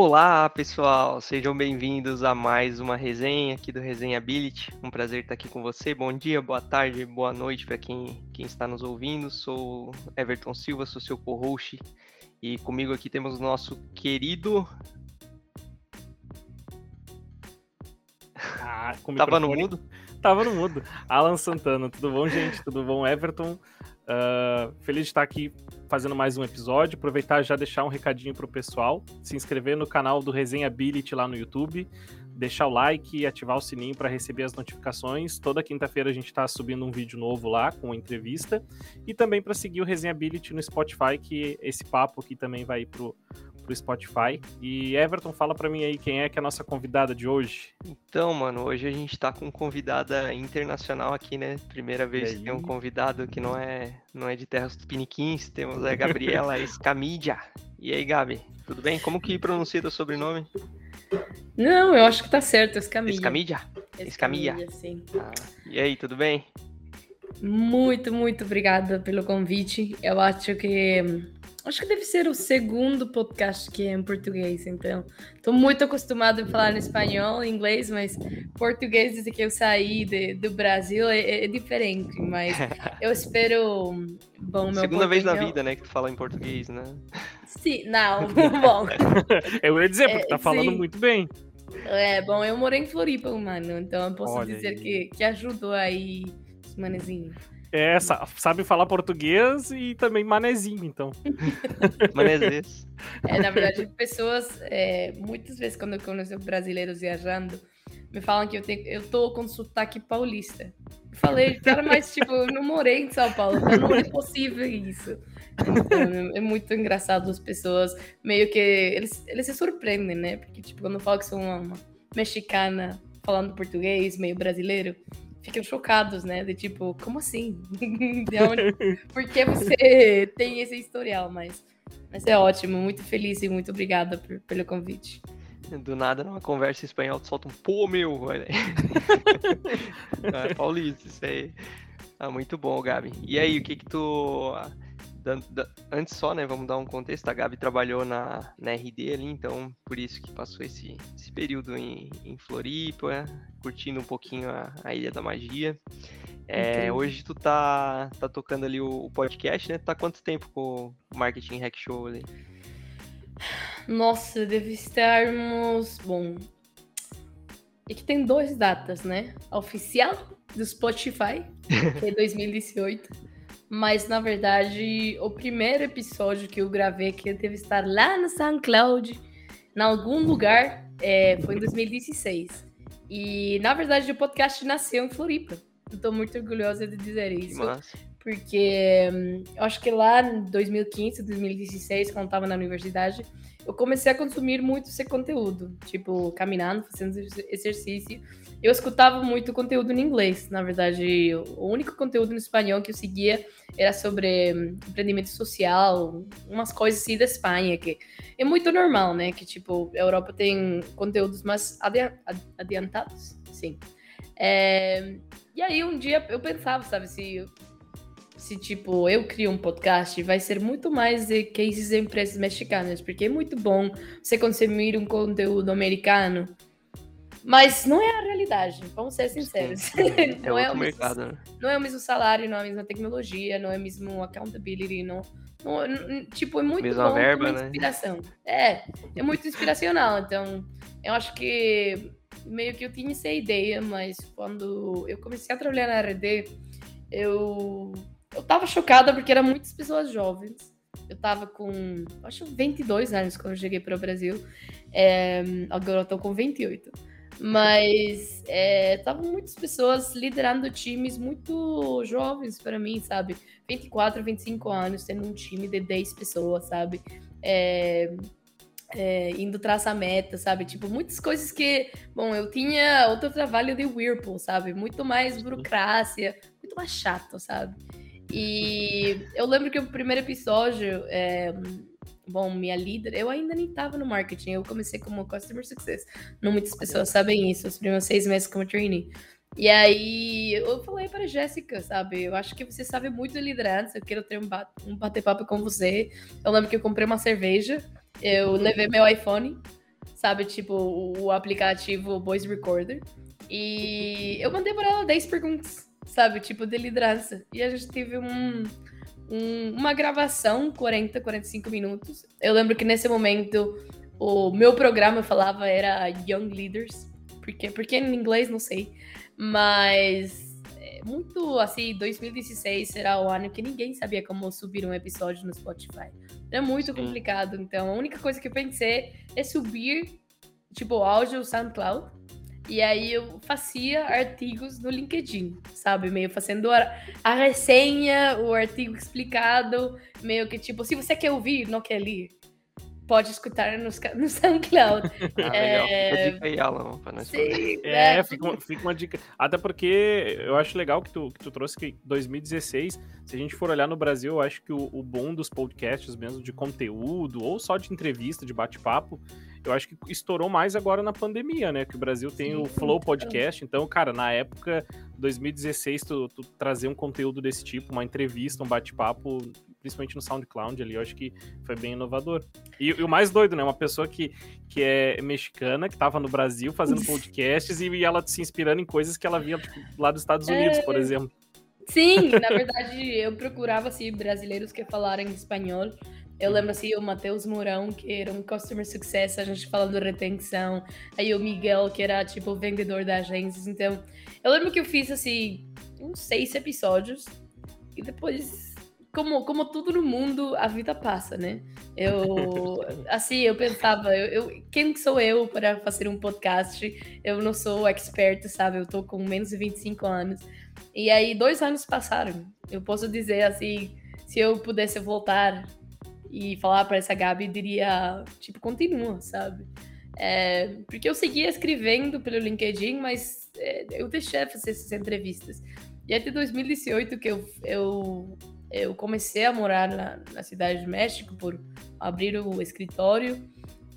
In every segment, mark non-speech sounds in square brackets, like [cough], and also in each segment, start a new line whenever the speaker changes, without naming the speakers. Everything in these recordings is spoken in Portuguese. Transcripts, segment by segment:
Olá, pessoal, sejam bem-vindos a mais uma resenha aqui do Resenha Ability. Um prazer estar aqui com você. Bom dia, boa tarde, boa noite para quem, quem está nos ouvindo. Sou Everton Silva, sou seu co-host e comigo aqui temos o nosso querido.
Ah,
Tava no mudo?
Tava no mudo. Alan Santana, tudo bom, gente? Tudo bom, Everton? Uh, feliz de estar aqui fazendo mais um episódio. Aproveitar já deixar um recadinho pro pessoal. Se inscrever no canal do Resenha Ability lá no YouTube. Deixar o like e ativar o sininho para receber as notificações. Toda quinta-feira a gente está subindo um vídeo novo lá com entrevista. E também para seguir o Resenha Ability no Spotify, que esse papo aqui também vai ir pro, Spotify. E Everton, fala para mim aí quem é que é a nossa convidada de hoje.
Então, mano, hoje a gente tá com convidada internacional aqui, né? Primeira vez que tem um convidado que não é, não é de terras tupiniquins. Temos a Gabriela [laughs] Escamídia. E aí, Gabi, tudo bem? Como que pronuncia o sobrenome?
Não, eu acho que tá certo, Escamídia.
Escamídia? Escamídia,
sim.
Ah, e aí, tudo bem?
Muito, muito obrigada pelo convite. Eu acho que acho que deve ser o segundo podcast que é em português, então estou muito acostumado a falar em espanhol, em inglês, mas português desde que eu saí de, do Brasil é, é, diferente, mas [laughs] eu espero bom meu
Segunda vez na vida, né, que tu fala em português, né?
Sim, não, [laughs] bom. [laughs]
eu ia dizer, porque é, tá falando sim. muito bem.
É, bom, eu morei em Floripa, mano, então eu posso Olha dizer que, que ajudou aí os manezinhos.
É, sabe falar português e também manezinho, então. [laughs]
Manezês.
É, na verdade, pessoas, é, muitas vezes quando eu conheço brasileiros viajando, me falam que eu, tenho, eu tô com sotaque paulista. Eu falei, cara, mas tipo, eu não morei em São Paulo, então não é possível isso. Então, é muito engraçado as pessoas, meio que, eles, eles se surpreendem, né? Porque, tipo, quando eu falo que sou uma, uma mexicana falando português, meio brasileiro, ficam chocados, né? De tipo, como assim? [laughs] Onde? Por que você [laughs] tem esse historial? Mas, mas é ótimo, muito feliz e muito obrigada por, pelo convite.
Do nada, numa conversa em espanhol, tu solta um pô, meu! é [laughs] paulista, isso aí. Ah, muito bom, Gabi. E aí, o que que tu antes só, né, vamos dar um contexto, a Gabi trabalhou na, na RD ali, então por isso que passou esse, esse período em, em Floripa, curtindo um pouquinho a, a Ilha da Magia. É, hoje tu tá, tá tocando ali o, o, podcast, né? Tá quanto tempo com o Marketing Hack Show ali?
Nossa, deve estarmos. Bom. É que tem duas datas, né? A oficial do Spotify, que é [laughs] 2018 mas na verdade o primeiro episódio que eu gravei que deve estar lá no SoundCloud, em algum lugar, é, foi em 2016. E na verdade o podcast nasceu em Floripa. Estou muito orgulhosa de dizer isso. Porque hum, eu acho que lá em 2015, 2016, quando estava na universidade, eu comecei a consumir muito esse conteúdo, tipo, caminhando, fazendo exercício. Eu escutava muito conteúdo em inglês, na verdade, o único conteúdo em espanhol que eu seguia era sobre hum, empreendimento social, umas coisas assim da Espanha, que é muito normal, né? Que, tipo, a Europa tem conteúdos mais adiantados, sim. É... E aí, um dia eu pensava, sabe, se se, tipo, eu crio um podcast, vai ser muito mais de cases de empresas mexicanas, porque é muito bom você consumir um conteúdo americano. Mas não é a realidade, vamos ser sinceros. Sim,
é [laughs] não, é o mesmo, mercado, né?
não é o mesmo salário, não é a mesma tecnologia, não é o mesmo accountability, não, não tipo, é muito
mesma
bom
verba, né?
inspiração. É, é muito inspiracional, então eu acho que meio que eu tinha essa ideia, mas quando eu comecei a trabalhar na RD, eu eu tava chocada porque eram muitas pessoas jovens. Eu tava com, acho, 22 anos quando eu cheguei para o Brasil. É, agora eu tô com 28. Mas estavam é, muitas pessoas liderando times muito jovens para mim, sabe? 24, 25 anos, tendo um time de 10 pessoas, sabe? É, é, indo traçar meta, sabe? Tipo, muitas coisas que. Bom, eu tinha outro trabalho de Whirlpool, sabe? Muito mais burocracia, muito mais chato, sabe? E eu lembro que o primeiro episódio, é, bom, minha líder, eu ainda nem estava no marketing, eu comecei como Customer Success. Não muitas pessoas sabem isso, os primeiros seis meses como trainee. E aí eu falei para Jéssica, sabe? Eu acho que você sabe muito de liderança, eu quero ter um, um bate-papo com você. Eu lembro que eu comprei uma cerveja, eu levei meu iPhone sabe? Tipo, o, o aplicativo Voice Recorder. E eu mandei para ela 10 perguntas, sabe? Tipo, de liderança. E a gente teve um, um, uma gravação, 40, 45 minutos. Eu lembro que nesse momento o meu programa falava era Young Leaders. Porque, porque em inglês, não sei. Mas é muito assim, 2016 será o ano que ninguém sabia como subir um episódio no Spotify. É muito Sim. complicado. Então, a única coisa que eu pensei é subir, tipo, áudio SoundCloud. E aí eu fazia artigos no LinkedIn, sabe? Meio fazendo a, resenha, o artigo explicado, meio que tipo, se você quer ouvir, não quer ler, pode escutar no, [laughs] no SoundCloud.
ah, é... legal. dica aí, Alan, pra nós
Sim, É, né? fica, uma, fica uma dica. Até porque eu acho legal que tu, que tu trouxe que 2016, se a gente for olhar no Brasil, eu acho que o, o bom dos podcasts mesmo, de conteúdo, ou só de entrevista, de bate-papo, eu acho que estourou mais agora na pandemia, né? Que o Brasil tem Sim, o Flow Podcast. Então, cara, na época, 2016, tu, tu trazer um conteúdo desse tipo, uma entrevista, um bate-papo, principalmente no SoundCloud ali, eu acho que foi bem inovador. E, e, o mais doido, né? Uma pessoa que, que é mexicana, que estava no Brasil fazendo [laughs] podcasts e, e, ela se inspirando em coisas que ela via tipo, lá dos Estados Unidos, é... por exemplo.
Sim, na verdade, eu procurava assim, brasileiros que falaram espanhol. Eu lembro assim, o Matheus Mourão, que era um Customer Success, a gente falando retenção. Aí o Miguel, que era tipo vendedor da agência. Então, eu lembro que eu fiz assim, uns seis episódios. E depois como, como tudo no mundo, a vida passa, né? Eu, [laughs] assim, eu pensava, eu, eu, quem sou eu para fazer um podcast? Eu não sou expert, sabe? Eu tô com menos de 25 anos. E aí, dois anos passaram. Eu posso dizer, assim, se eu pudesse voltar e falar para essa Gabi, diria, tipo, continua, sabe? É, porque eu seguia escrevendo pelo LinkedIn, mas é, eu deixei de fazer essas entrevistas. E até 2018 que eu, eu eu comecei a morar na, na cidade de México por abrir o escritório.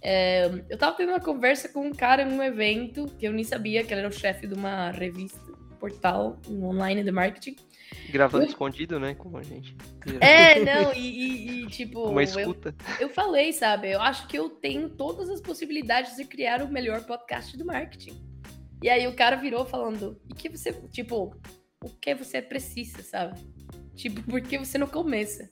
É, eu tava tendo uma conversa com um cara em um evento que eu nem sabia que ele era o chefe de uma revista, portal um online de marketing.
Gravando eu... escondido, né? Como a gente.
É, [laughs] não, e, e, e tipo.
Uma escuta.
Eu, eu, falei, sabe? Eu acho que eu tenho todas as possibilidades de criar o melhor podcast do marketing. E aí o cara virou falando: e que você, tipo, o que você precisa, sabe? Tipo, por que você não começa?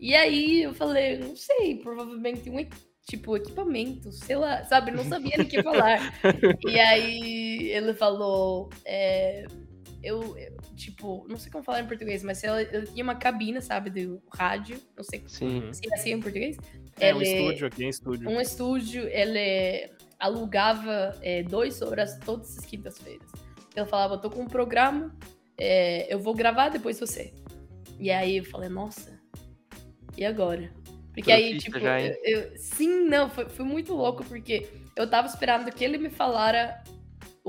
E aí eu falei, não sei, provavelmente um tipo equipamento, sei lá, sabe? Não sabia nem o que falar. [laughs] e aí ele falou, é, eu, eu, tipo, não sei como falar em português, mas ela, ela tinha uma cabina, sabe, do rádio, não sei
Sim.
se é assim em português.
É, ele, um estúdio aqui em estúdio.
Um estúdio, ele alugava é, duas horas todas as quintas-feiras. Ele falava, eu tô com um programa, é, eu vou gravar depois você. E aí eu falei, nossa, e agora? Porque aí, tipo, já, eu, eu, sim, não, foi, foi muito louco, porque eu tava esperando que ele me falara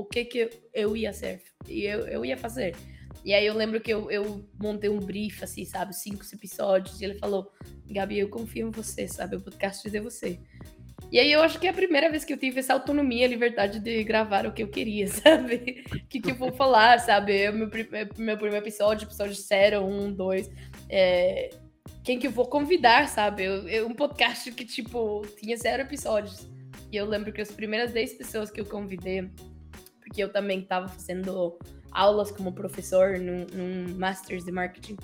o que que eu ia ser, e eu, eu ia fazer. E aí eu lembro que eu, eu montei um brief, assim, sabe, cinco episódios, e ele falou, Gabi, eu confio em você, sabe, o podcast é você. E aí eu acho que é a primeira vez que eu tive essa autonomia, liberdade de gravar o que eu queria, [laughs] sabe? O que, que eu vou falar, sabe? Eu, meu, meu primeiro episódio, episódio zero, um, dois. É... Quem que eu vou convidar, sabe? Eu, eu, um podcast que, tipo, tinha zero episódios. E eu lembro que as primeiras 10 pessoas que eu convidei, porque eu também estava fazendo aulas como professor num, num Masters de Marketing.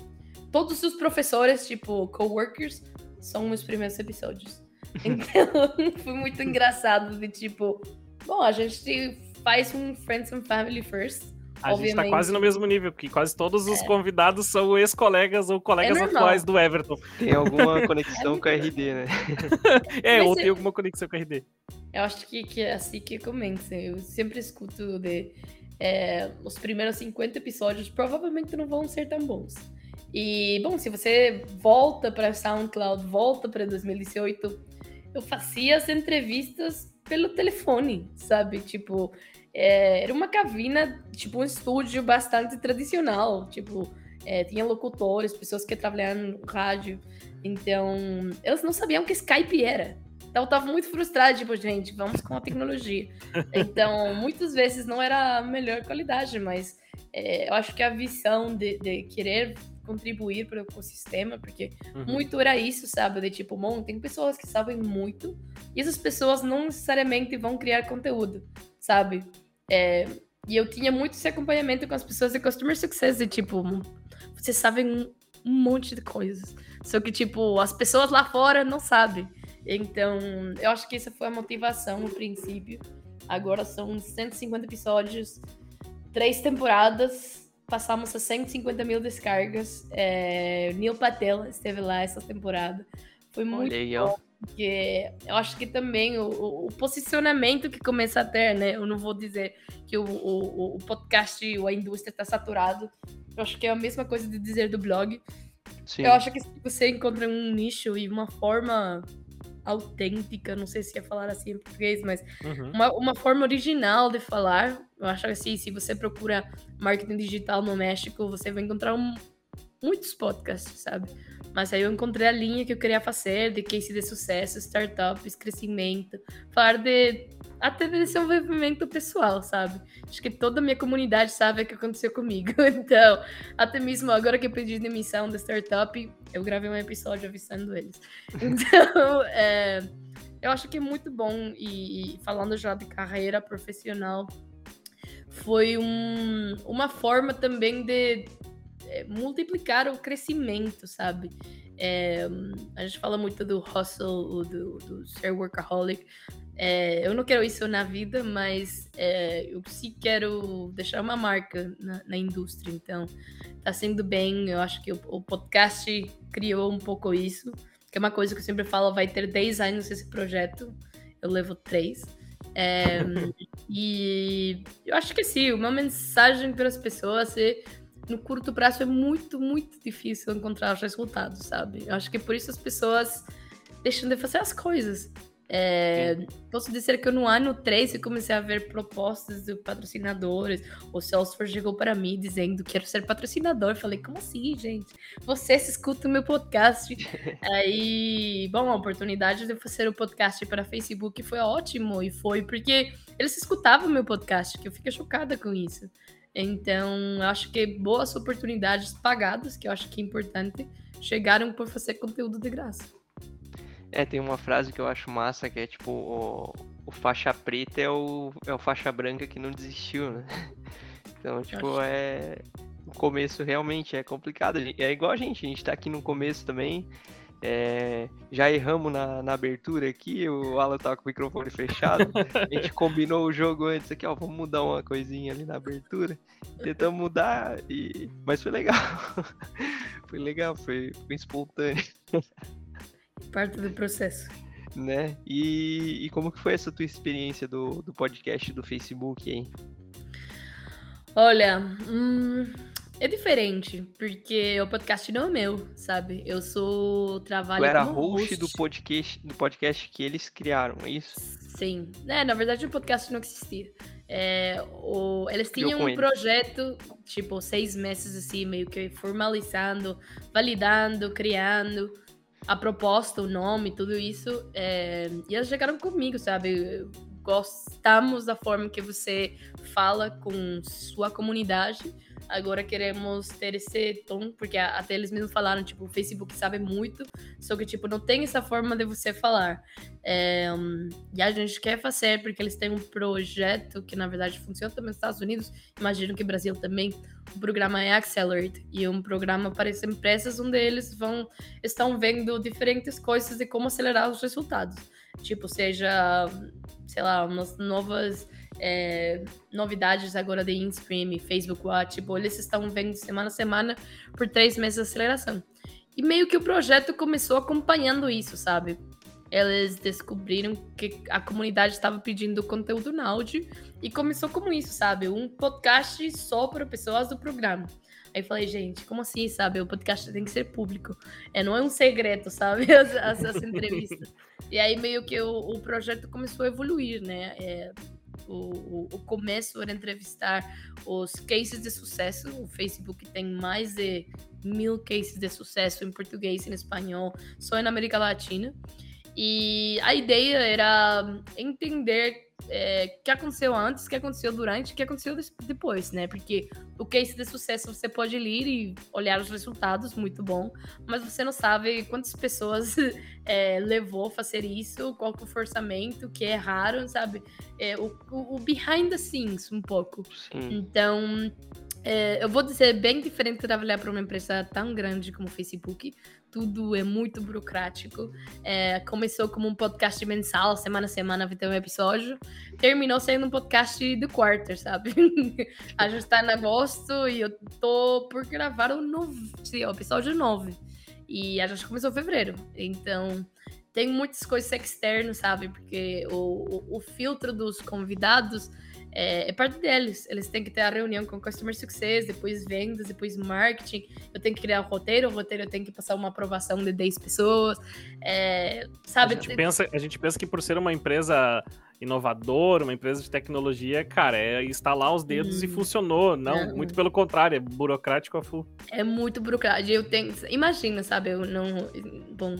Todos os professores, tipo, coworkers, são os primeiros episódios. [laughs] Então, [laughs] foi muito engraçado de tipo, bom, a gente faz um Friends and Family first.
A obviamente. gente tá quase no mesmo nível, porque quase todos os é. convidados são ex-colegas ou colegas é atuais do Everton.
Tem alguma [laughs] conexão é com a RD, né?
é, Mas ou tem alguma conexão com a RD.
Eu acho que, que é assim que começa. Eu sempre escuto de. É, os primeiros 50 episódios provavelmente não vão ser tão bons. E, bom, se você volta para SoundCloud, volta para 2018, eu fazia as entrevistas pelo telefone, sabe? Tipo, é, era uma cabina, tipo um estúdio bastante tradicional, tipo, é, tinha locutores, pessoas que trabalhavam no rádio, então elas não sabiam que Skype era. Então eu tava muito frustrada, tipo, gente, vamos com a tecnologia. [laughs] Então, muitas vezes não era a melhor qualidade, mas é, eu acho que a visão de, de querer contribuir para o ecossistema, porque
Uhum.
muito era isso, sabe? De tipo, bom, tem pessoas que sabem muito e essas pessoas não necessariamente vão criar conteúdo, sabe? É, e eu tinha muito esse acompanhamento com as pessoas de Customer Success, de tipo, vocês sabem um, um monte de coisas, só que, tipo, as pessoas lá fora não sabem. Então, eu acho que essa foi a motivação no princípio. Agora são 150 episódios, três temporadas, passamos a 150 mil descargas. É, Neil Patel esteve lá essa temporada. Foi muito
aí, ó.
porque eu acho que também o, o- o posicionamento que começa a ter, né? Eu não vou dizer que o, o, o podcast ou a indústria está saturado. Eu acho que é a mesma coisa de dizer do blog.
Sim.
Eu acho que se você encontra um nicho e uma forma autêntica, não sei se ia falar assim em português, mas
Uhum.
uma, uma forma original de falar. Eu acho que assim, se você procura marketing digital no México, você vai encontrar um- muitos podcasts, sabe? Mas aí eu encontrei a linha que eu queria fazer, de case de sucesso, startups, crescimento, falar de até de desenvolvimento pessoal, sabe? Acho que toda a minha comunidade sabe o que aconteceu comigo. [laughs] Então, até mesmo agora que eu pedi demissão da startup, eu gravei um episódio avisando eles. [laughs] Então, é, eu acho que é muito bom e, e falando já de carreira profissional, foi um- uma forma também de é, multiplicar o crescimento, sabe? É, a gente fala muito do hustle, do, do ser workaholic. É, eu não quero isso na vida, mas é, eu sim quero deixar uma marca na, na indústria. Então, tá sendo bem. Eu acho que o, o podcast criou um pouco isso, que é uma coisa que eu sempre falo, vai ter 10 anos esse projeto. Eu levo 3. É, [laughs] e eu acho que sim, uma mensagem para as pessoas é no curto prazo é muito, muito difícil encontrar os resultados, sabe? Eu acho que por isso as pessoas deixam de fazer as coisas. É, posso dizer que no ano 3 eu comecei a ver propostas de patrocinadores. O Salesforce chegou para mim dizendo quero ser patrocinador. Eu falei, como assim, gente? Você se escuta o meu podcast. [laughs] Aí, bom, a oportunidade de fazer o podcast para Facebook foi ótimo. E foi porque eles escutavam o meu podcast, que eu fiquei chocada com isso. Então, eu acho que boas oportunidades pagadas, que eu acho que é importante, chegaram por fazer conteúdo de graça.
É, tem uma frase que eu acho massa que é tipo, o, o faixa preta é o, é o faixa branca que não desistiu, né? [laughs] Então, tipo,
acho-
é. O começo realmente é complicado. É igual a gente, a gente tá aqui no começo também. é, já erramos na, na abertura aqui, o Alan tava com o microfone fechado. A gente [laughs] combinou o jogo antes aqui, ó. Vamos mudar uma coisinha ali na abertura. Tentamos mudar, e... mas foi legal. [laughs] foi legal, foi, foi espontâneo.
Parte do processo.
né? E, e como que foi essa tua experiência do, do podcast do Facebook, hein?
Olha, hum, é diferente, porque o podcast não é meu, sabe? Eu sou trabalho
era host do podcast, do podcast que eles criaram, é isso?
Sim. É, na verdade o podcast não existia. É, o, eles tinham um
eles.
projeto, tipo, seis meses assim, meio que formalizando, validando, criando a proposta, o nome, tudo isso. é, e eles chegaram comigo, sabe? Gostamos da forma que você fala com sua comunidade. Agora queremos ter esse tom, porque até eles mesmos falaram, tipo, o Facebook sabe muito, só que, tipo, não tem essa forma de você falar. É, hum, e a gente quer fazer, porque eles têm um projeto que, na verdade, funciona também nos Estados Unidos, imagino que Brasil também. O programa é Accelerate, e é um programa para as empresas onde eles vão, estão vendo diferentes coisas de como acelerar os resultados. Tipo, seja, sei lá, umas novas é, novidades agora de InStream, Facebook Watch, tipo, eles estão vendo semana a semana por três meses de aceleração. E meio que o projeto começou acompanhando isso, sabe? Eles descobriram que a comunidade estava pedindo conteúdo no áudio e começou como isso, sabe? Um podcast só para pessoas do programa. Aí falei, gente, como assim, sabe? O podcast tem que ser público. É, não é um segredo, sabe? [laughs] As, as- as entrevistas. E aí meio que o, o projeto começou a evoluir, né? É, o, o, começo era entrevistar os cases de sucesso. O Facebook tem mais de mil cases de sucesso em português e em espanhol, só na América Latina. E a ideia era entender é, que aconteceu antes, que aconteceu durante, que aconteceu depois, né? Porque o case de sucesso você pode ler e olhar os resultados, muito bom, mas você não sabe quantas pessoas [laughs] é, levou a fazer isso, qual que foi o orçamento, o que erraram, sabe? É, o, o, o, behind the scenes, um pouco. Sim. Então, é, eu vou dizer, bem diferente trabalhar para uma empresa tão grande como o Facebook. Tudo é muito burocrático. É, começou como um podcast mensal, semana a semana vai ter um episódio. Terminou sendo um podcast do quarter, sabe? [laughs] a gente está em agosto e eu tô por gravar o, novo, episódio 9. E a gente começou em fevereiro. Então, tem muitas coisas externas, sabe? Porque o, o, o filtro dos convidados é, é, parte deles. Eles têm que ter a reunião com Customer Success, depois vendas, depois marketing. Eu tenho que criar o um roteiro, o roteiro eu tenho que passar uma aprovação de 10 pessoas. É, sabe?
A gente, pensa, a gente pensa que por ser uma empresa inovadora, uma empresa de tecnologia, cara, é instalar os dedos hum. e funcionou. Não, é. muito pelo contrário, é burocrático a full.
É muito burocrático. Eu tenho. Imagina, sabe? Eu não. Bom,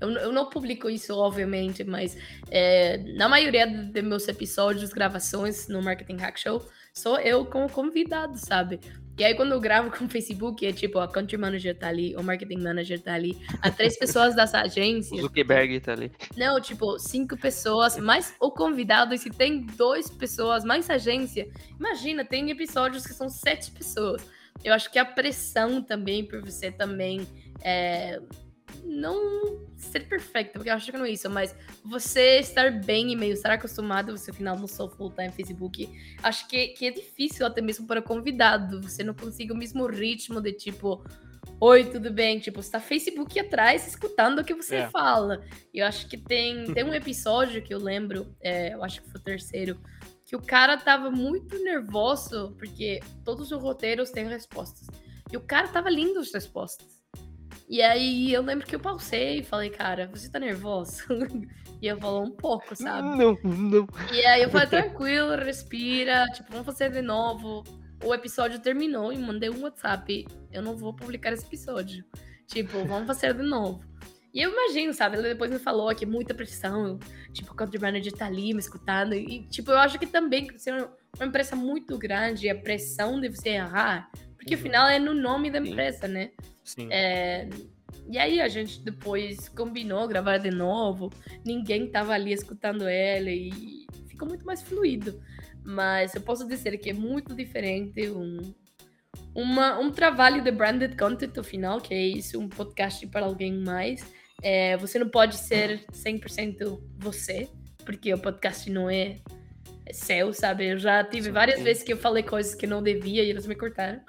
eu, eu não publico isso, obviamente, mas é, na maioria de meus episódios, gravações no Marketing Hack Show, sou eu como convidado, sabe? E aí, quando eu gravo [laughs] com o Facebook, é tipo, a Country Manager tá ali, o Marketing Manager tá ali, as três [laughs] pessoas dessa agência.
O Zuckerberg tá ali.
Não, tipo, cinco pessoas, mais o convidado, e se tem duas pessoas, mais agência, imagina, tem episódios que são sete pessoas. Eu acho que a pressão também, por você também é, não ser perfeita, porque eu acho que não é isso, mas você estar bem e meio estar acostumado, você afinal não sou full time Facebook, acho que, que é difícil até mesmo para convidado, você não consegue o mesmo ritmo de tipo, oi, tudo bem? Tipo, você tá Facebook atrás escutando o que você é. fala. E eu acho que tem, [laughs] tem um episódio que eu lembro, é, eu acho que foi o terceiro, que o cara tava muito nervoso, porque todos os roteiros têm respostas. E o cara tava lindo as respostas. E aí eu lembro que eu pausei e falei, cara, você tá nervoso? [laughs] e eu falou um pouco, sabe?
Não, não.
E aí eu falei, tranquilo, respira, tipo, vamos fazer de novo. O episódio terminou e mandei um WhatsApp. Eu não vou publicar esse episódio. Tipo, vamos fazer de novo. E eu imagino, sabe? Ele depois me falou que muita pressão, tipo, o country manager tá ali me escutando. E, tipo, eu acho que também, ser uma empresa muito grande, a pressão de você errar, porque uhum. afinal é no nome da empresa, Sim. né?
Sim.
É, e aí a gente depois combinou gravar de novo, ninguém tava ali escutando ela e ficou muito mais fluido. Mas eu posso dizer que é muito diferente um, uma, um trabalho de branded content no final, que é isso, um podcast para alguém mais. É, você não pode ser 100% você, porque o podcast não é, seu, sabe? Eu já tive várias vezes que eu falei coisas que não devia e eles me cortaram.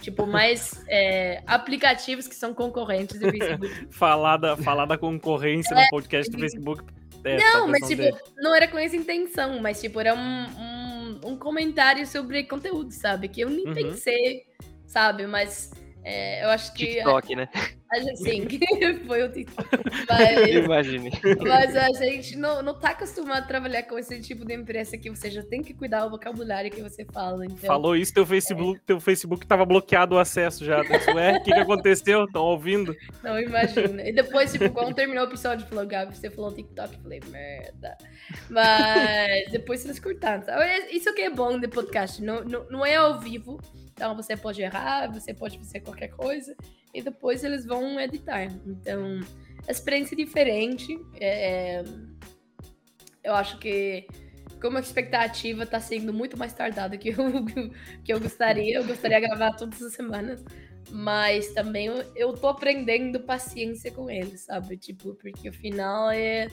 Tipo, mais é, aplicativos que são concorrentes do Facebook. [laughs]
falar, da, falar da concorrência é, no podcast do Facebook.
É, não, mas tipo, dele. não era com essa intenção, mas tipo, era um, um, um comentário sobre conteúdo, sabe? Que eu nem uhum. pensei, sabe? Mas é, eu acho que.
TikTok, né? [laughs]
Sim, [laughs] foi o TikTok. Mas,
Imagine.
Mas a gente não, não tá acostumado a trabalhar com esse tipo de empresa que você já tem que cuidar o vocabulário que você fala. Então,
Falou isso, teu Facebook, é. teu Facebook tava bloqueado o acesso já. Ué, o que, que aconteceu? Estão ouvindo?
Não, imagina. E depois, tipo, quando terminou o episódio, falou, Gabi, você falou TikTok. Eu falei, merda. Mas depois vocês curtaram. Isso que é bom de podcast. Não, não, não é ao vivo. Então você pode errar, você pode fazer qualquer coisa e depois eles vão editar. Então, a experiência é diferente. É... Eu acho que como a expectativa está sendo muito mais tardada que eu, [laughs] que eu gostaria. Eu gostaria de gravar todas as semanas. Mas também eu, eu tô aprendendo paciência com eles, sabe? Tipo, porque o final é.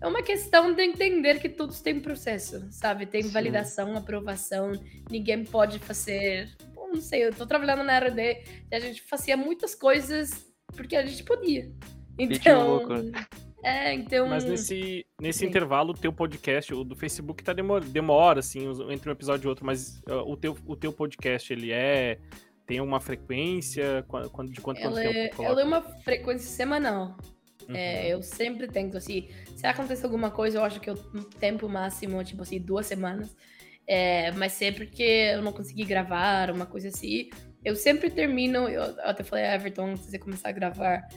É uma questão de entender que todos têm processo, sabe? Tem Sim. validação, aprovação. Ninguém pode fazer não sei, eu tô trabalhando na RD e a gente fazia muitas coisas porque a gente podia. Então. É, então.
Mas nesse, nesse intervalo, o teu podcast, o do Facebook, tá demora, demora assim, entre um episódio e outro, mas uh, o, teu, o teu podcast, ele é. Tem uma frequência? Quando, de quanto,
ela
quanto
é, tempo? Ela é uma frequência semanal. Uhum. É, eu sempre tento, assim, se acontecer alguma coisa, eu acho que o tempo máximo, tipo assim, duas semanas. É, mas sempre que eu não consegui gravar, uma coisa assim, eu sempre termino. Eu até falei, Everton, antes de começar a gravar,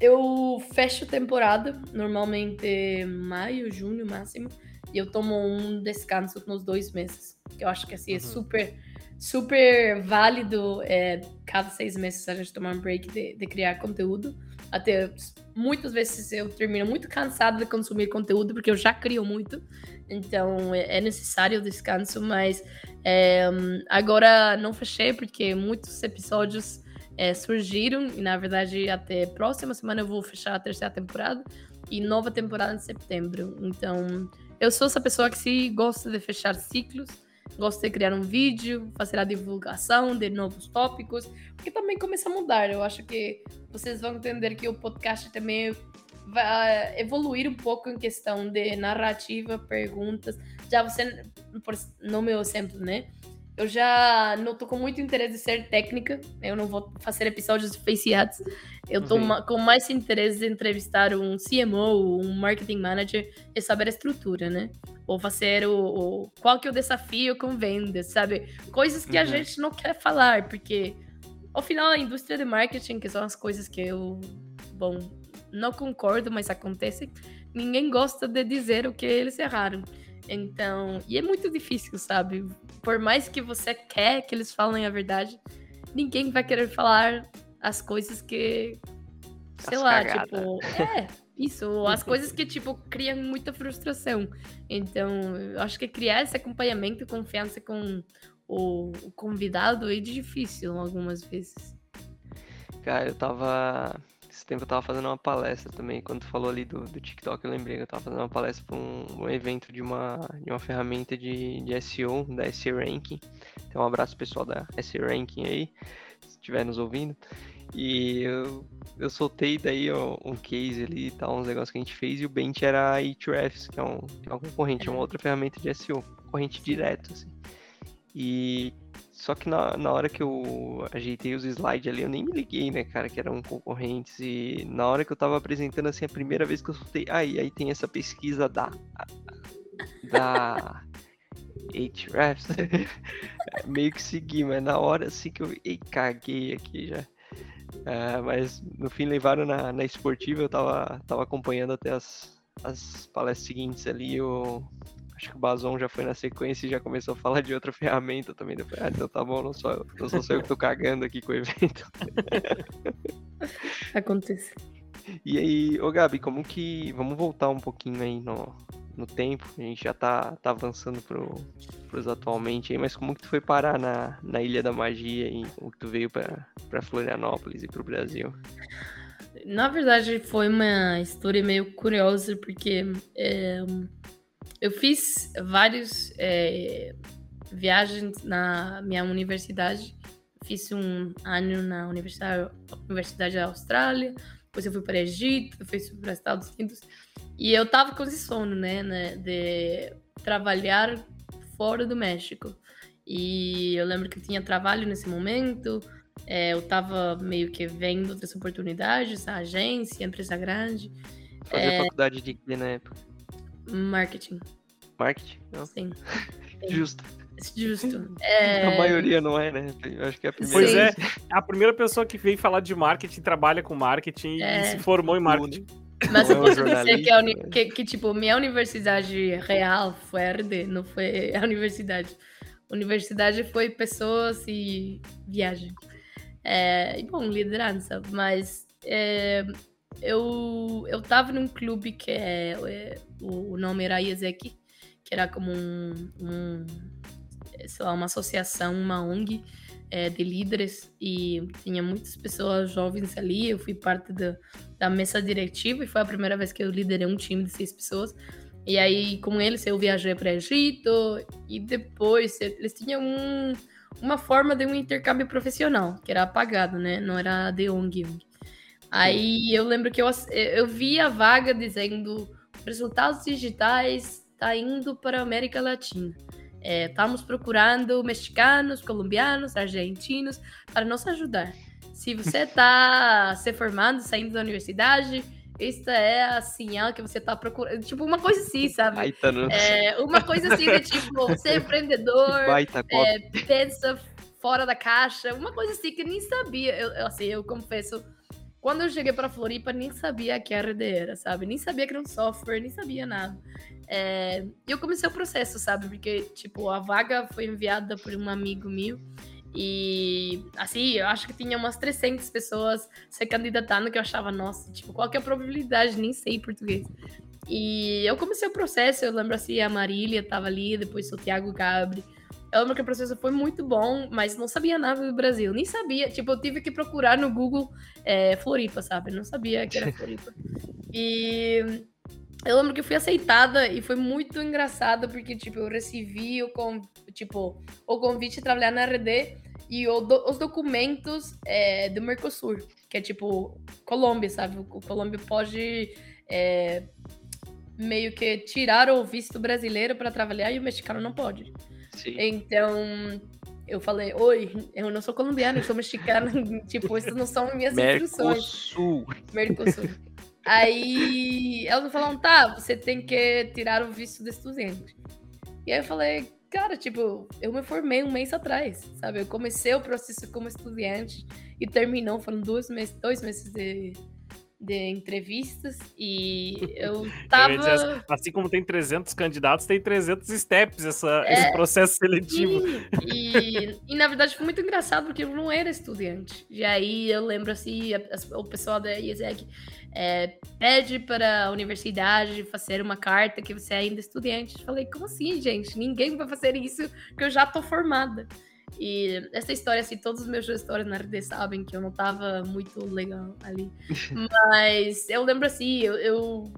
eu fecho temporada, normalmente maio, junho máximo, e eu tomo um descanso nos dois meses. Que eu acho que assim é uhum. super, super válido é, cada seis meses a gente tomar um break de, de criar conteúdo. Até muitas vezes eu termino muito cansado de consumir conteúdo, porque eu já crio muito. Então é, é necessário o descanso, mas é, agora não fechei, porque muitos episódios é, surgiram, e na verdade até próxima semana eu vou fechar a terceira temporada e nova temporada em setembro. Então eu sou essa pessoa que se gosta de fechar ciclos, gosta de criar um vídeo, fazer a divulgação de novos tópicos, porque também começa a mudar. Eu acho que vocês vão entender que o podcast também vai evoluir um pouco em questão de narrativa, perguntas. Já você, no meu exemplo, né? Eu já não tô com muito interesse em ser técnica. Eu não vou fazer episódios de face ads. Eu tô uhum. com mais interesse em entrevistar um CMO, um marketing manager e saber a estrutura, né? Ou fazer o, o qual que é o desafio com vendas, sabe? Coisas que uhum. a gente não quer falar, porque ao final a indústria de marketing, que são as coisas que eu, bom, não concordo, mas acontecem. Ninguém gosta de dizer o que eles erraram. Então, e é muito difícil, sabe? Por mais que você quer que eles falem a verdade, ninguém vai querer falar as coisas que sei as lá, tipo, é, isso, [laughs] as coisas que tipo criam muita frustração. Então, eu acho que criar esse acompanhamento e confiança com o, o convidado é difícil algumas vezes.
Cara, eu tava esse tempo eu tava fazendo uma palestra também. Quando tu falou ali do, do TikTok, eu lembrei que eu tava fazendo uma palestra para um, um, evento de uma, de uma ferramenta de, de SEO, da SE Ranking. Então, um abraço pessoal da SE Ranking aí, se estiver nos ouvindo. E eu, eu soltei daí ó, um case ali e tal, uns negócios que a gente fez, e o Bent era a Ahrefs, que é um, que é um concorrente, é uma outra ferramenta de SEO, concorrente direto, assim. E só que na, na hora que eu ajeitei os slides ali, eu nem me liguei, né, cara, que eram concorrentes. E na hora que eu tava apresentando, assim, a primeira vez que eu soltei, aí, aí tem essa pesquisa da. da. Hrefs. [laughs] Meio que segui, mas na hora assim que eu ei, caguei aqui já. Uh, mas no fim levaram na, na esportiva, eu tava, tava acompanhando até as, as palestras seguintes ali, o, Acho que o Bazon já foi na sequência e já começou a falar de outra ferramenta também. Depois, ah, então tá bom, não sou, não sou eu que tô cagando aqui com o evento. [laughs]
Acontece.
E aí, ô Gabi, como que. Vamos voltar um pouquinho aí no, no tempo. A gente já tá, tá avançando pro, pros atualmente aí, mas como que tu foi parar na, na Ilha da Magia e como que tu veio pra, pra Florianópolis e pro Brasil?
Na verdade, foi uma história meio curiosa, porque é, eu fiz várias é, viagens na minha universidade. Fiz um ano na Universidade, Universidade da Austrália, depois eu fui para Egito, depois fui para os Estados Unidos. E eu tava com esse sono, né, né, de trabalhar fora do México. E eu lembro que eu tinha trabalho nesse momento, é, eu tava meio que vendo outras oportunidades, a agência, empresa grande.
Fazer é... faculdade de quê na época?
Marketing.
Marketing?
Não. Sim. [laughs]
Justo.
Justo.
É... A maioria não é, né? Eu acho que é a primeira.
Pois é, a primeira pessoa que veio falar de marketing trabalha com marketing é... e se formou em marketing.
Mas eu é posso dizer que, uni... Né? que, que, tipo, minha universidade real foi RD, não foi a universidade. A universidade foi pessoas e viagem. É, e, bom, liderança, mas é, eu, eu tava num clube que é, é o nome era IESEC, que era como um, um sei lá, uma associação, uma ONG é, de líderes e tinha muitas pessoas jovens ali. Eu fui parte da, da mesa diretiva e foi a primeira vez que eu liderei um time de seis pessoas. E aí, com eles, eu viajei para Egito e depois eles tinham um, uma forma de um intercâmbio profissional, que era pagado, né? Não era de ONG. Aí eu lembro que eu, eu vi a vaga dizendo resultados digitais está indo para a América Latina. É, estamos procurando mexicanos, colombianos, argentinos para nos ajudar. Se você está [laughs] se formando, saindo da universidade, esta é a sinal que você está procurando. Tipo, uma coisa assim, [laughs] sabe? Baita, é, uma coisa assim de tipo, [laughs] ser empreendedor, Baita, é, pensa fora da caixa, uma coisa assim que eu nem sabia. Eu, assim, eu confesso, quando eu cheguei para Floripa, nem sabia que RD era, sabe? Nem sabia que era um software, nem sabia nada. É, e eu comecei o processo, sabe? Porque, tipo, a vaga foi enviada por um amigo meu. E, assim, eu acho que tinha umas 300 pessoas se candidatando, que eu achava, nossa, tipo, qual que é a probabilidade? Nem sei português. E eu comecei o processo, eu lembro assim, a Marília estava ali, depois o Thiago Gabre. Eu lembro que o processo foi muito bom, mas não sabia nada do Brasil. Nem sabia. Tipo, eu tive que procurar no Google é, Floripa, sabe? Não sabia que era [laughs] Floripa. e eu lembro que eu fui aceitada e foi muito engraçado, porque, tipo, eu recebi o, tipo, o convite de trabalhar na RD e do, os documentos é, do Mercosul, que é, tipo, Colômbia, sabe? O Colômbia pode... É, meio que tirar o visto brasileiro para trabalhar e o mexicano não pode. Sim. Então, eu falei, oi, eu não sou colombiana, eu sou mexicana. [laughs] tipo, essas não são minhas
Mercosul.
instruções. Mercosul. Aí elas falaram, tá, você tem que tirar o visto de estudante. E aí eu falei, cara, tipo, eu me formei um mês atrás, sabe? Eu comecei o processo como estudante e terminou, foram dois meses, dois meses de, de entrevistas e [laughs] eu tava... Eu
assim, como tem 300 candidatos, tem 300 steps essa, é, esse processo seletivo.
E, e, na verdade foi muito engraçado porque eu não era estudante. E aí eu lembro assim, a, a, o pessoal da IESEC é, pede para a universidade fazer uma carta que você é ainda estudante. Eu falei, como assim, gente? Ninguém vai fazer isso que eu já tô formada. E essa história, assim, todos os meus gestores na RD sabem que eu não tava muito legal ali. [laughs] Mas eu lembro assim, eu, eu,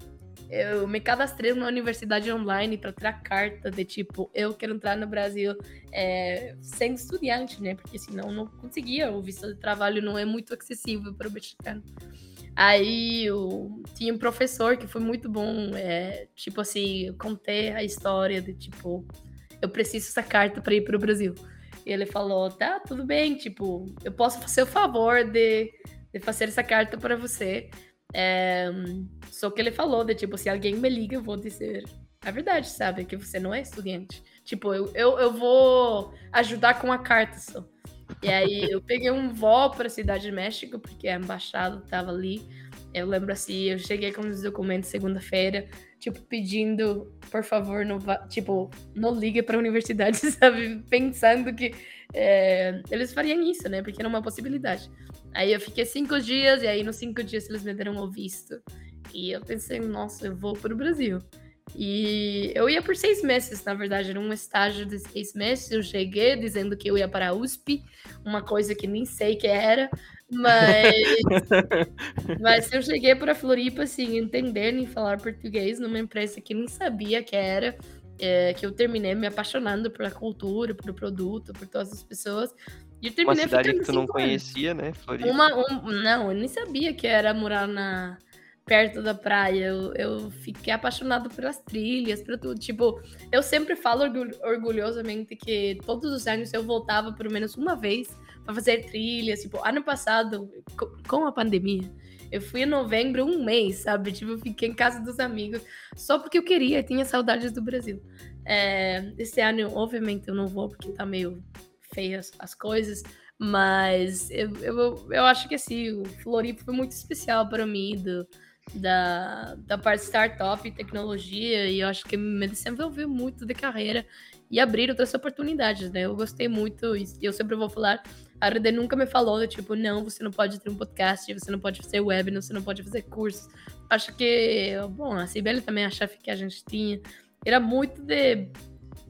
eu me cadastrei numa universidade online para tirar carta de tipo, eu quero entrar no Brasil é, sendo estudante, né? Porque senão não conseguia, o visto de trabalho não é muito acessível para o mexicano. Aí eu tinha um professor que foi muito bom, é, tipo assim, eu contei a história de tipo, eu preciso essa carta para ir para o Brasil. E ele falou: tá, tudo bem, tipo, eu posso fazer o favor de, de fazer essa carta para você. É, só que ele falou de tipo, se alguém me liga, eu vou dizer a verdade, sabe? Que você não é estudante. Tipo, eu, eu, eu vou ajudar com a carta só. E aí [laughs] eu peguei um voo para a Cidade de México, porque a embaixada estava ali. Eu lembro assim, eu cheguei com os documentos segunda-feira, tipo, pedindo, por favor, não tipo, não ligue para a universidade, [laughs] sabe? Pensando que é, eles fariam isso, né? Porque era uma possibilidade. Aí eu fiquei cinco dias, e aí nos cinco dias eles me deram o visto. E eu pensei, nossa, eu vou para o Brasil. E eu ia por seis meses, na verdade, era um estágio de seis meses. Eu cheguei dizendo que eu ia para a USP, uma coisa que nem sei que era, mas, [laughs] mas eu cheguei para Floripa, assim, entendendo e falar português numa empresa que nem sabia que era, é, que eu terminei me apaixonando pela cultura, pelo produto, por todas as pessoas.
E eu terminei uma cidade que tu não conhecia, né,
Floripa? Uma, um, não, eu nem sabia que era morar na perto da praia. Eu, eu fiquei apaixonado pelas trilhas, por tudo. Tipo, eu sempre falo orgulhosamente que todos os anos eu voltava pelo menos uma vez para fazer trilhas. Tipo, ano passado, com a pandemia, eu fui em novembro, um mês, sabe? Tipo, fiquei em casa dos amigos só porque eu queria, tinha saudades do Brasil. É, esse ano, obviamente, eu não vou porque tá meio feias as coisas. Mas eu, eu, eu acho que assim, o Floripa foi muito especial para mim, do, da, da parte startup e tecnologia, e eu acho que me desenvolveu muito de carreira e abrir outras oportunidades, né? Eu gostei muito, e eu sempre vou falar, a RD nunca me falou, tipo, não, você não pode ter um podcast, você não pode fazer web, você não pode fazer curso. Acho que, bom, a Cibele também, a chefe que a gente tinha, era muito de,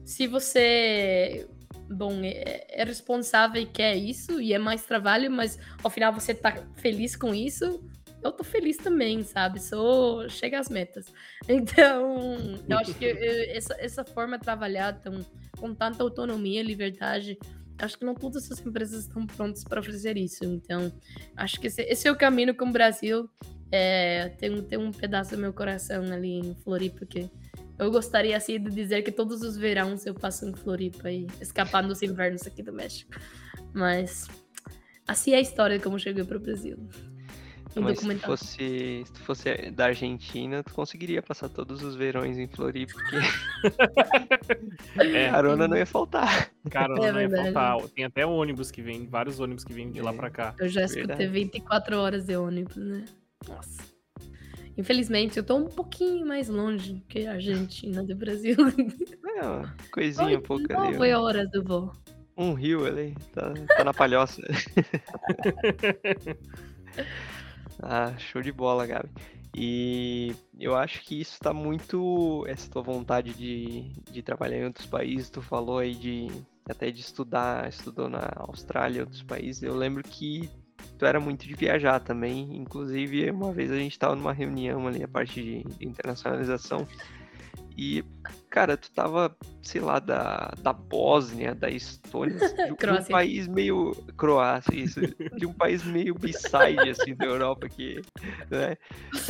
se você bom, é, é, responsável e quer isso, e é mais trabalho, mas ao final você tá feliz com isso, eu tô feliz também, sabe? Sou. Chega às metas. [laughs] Então, eu acho que eu, essa, essa forma de trabalhar tão, com tanta autonomia, liberdade, acho que não todas as empresas estão prontas para oferecer isso. Então, acho que esse, esse é o caminho com o Brasil. É, tem, tem um pedaço do meu coração ali em Floripa que eu gostaria assim de dizer que todos os verões eu passo em Floripa e escapar dos invernos aqui do México. Mas assim é a história de como cheguei para o Brasil. Um
Mas se tu, fosse, se tu fosse da Argentina, tu conseguiria passar todos os verões em Floripa, porque [laughs]
É,
carona não ia faltar.
cara,
É
não ia faltar. Tem até ônibus que vem, vários ônibus que vêm de lá
É.
pra cá.
Eu já escutei
Verdade.
24 horas de ônibus, né? Nossa. Infelizmente, eu tô um pouquinho mais longe que a Argentina do Brasil.
É, uma coisinha um pouco ali.
Nove
ó.
horas do voo.
Um rio ali, tá, tá na palhoça. [laughs] ah, show de bola, Gabi. E eu acho que isso tá muito. Essa tua vontade de, de trabalhar em outros países, tu falou aí de até de estudar, estudou na Austrália outros países. Eu lembro que tu era muito de viajar também. Inclusive, uma vez a gente tava numa reunião ali, a parte de internacionalização. E, cara, tu tava, sei lá, da, da Bósnia, da Estônia, de, um- de um [laughs] país meio. Croácia, isso. De um país meio beside, assim, da Europa que. Né?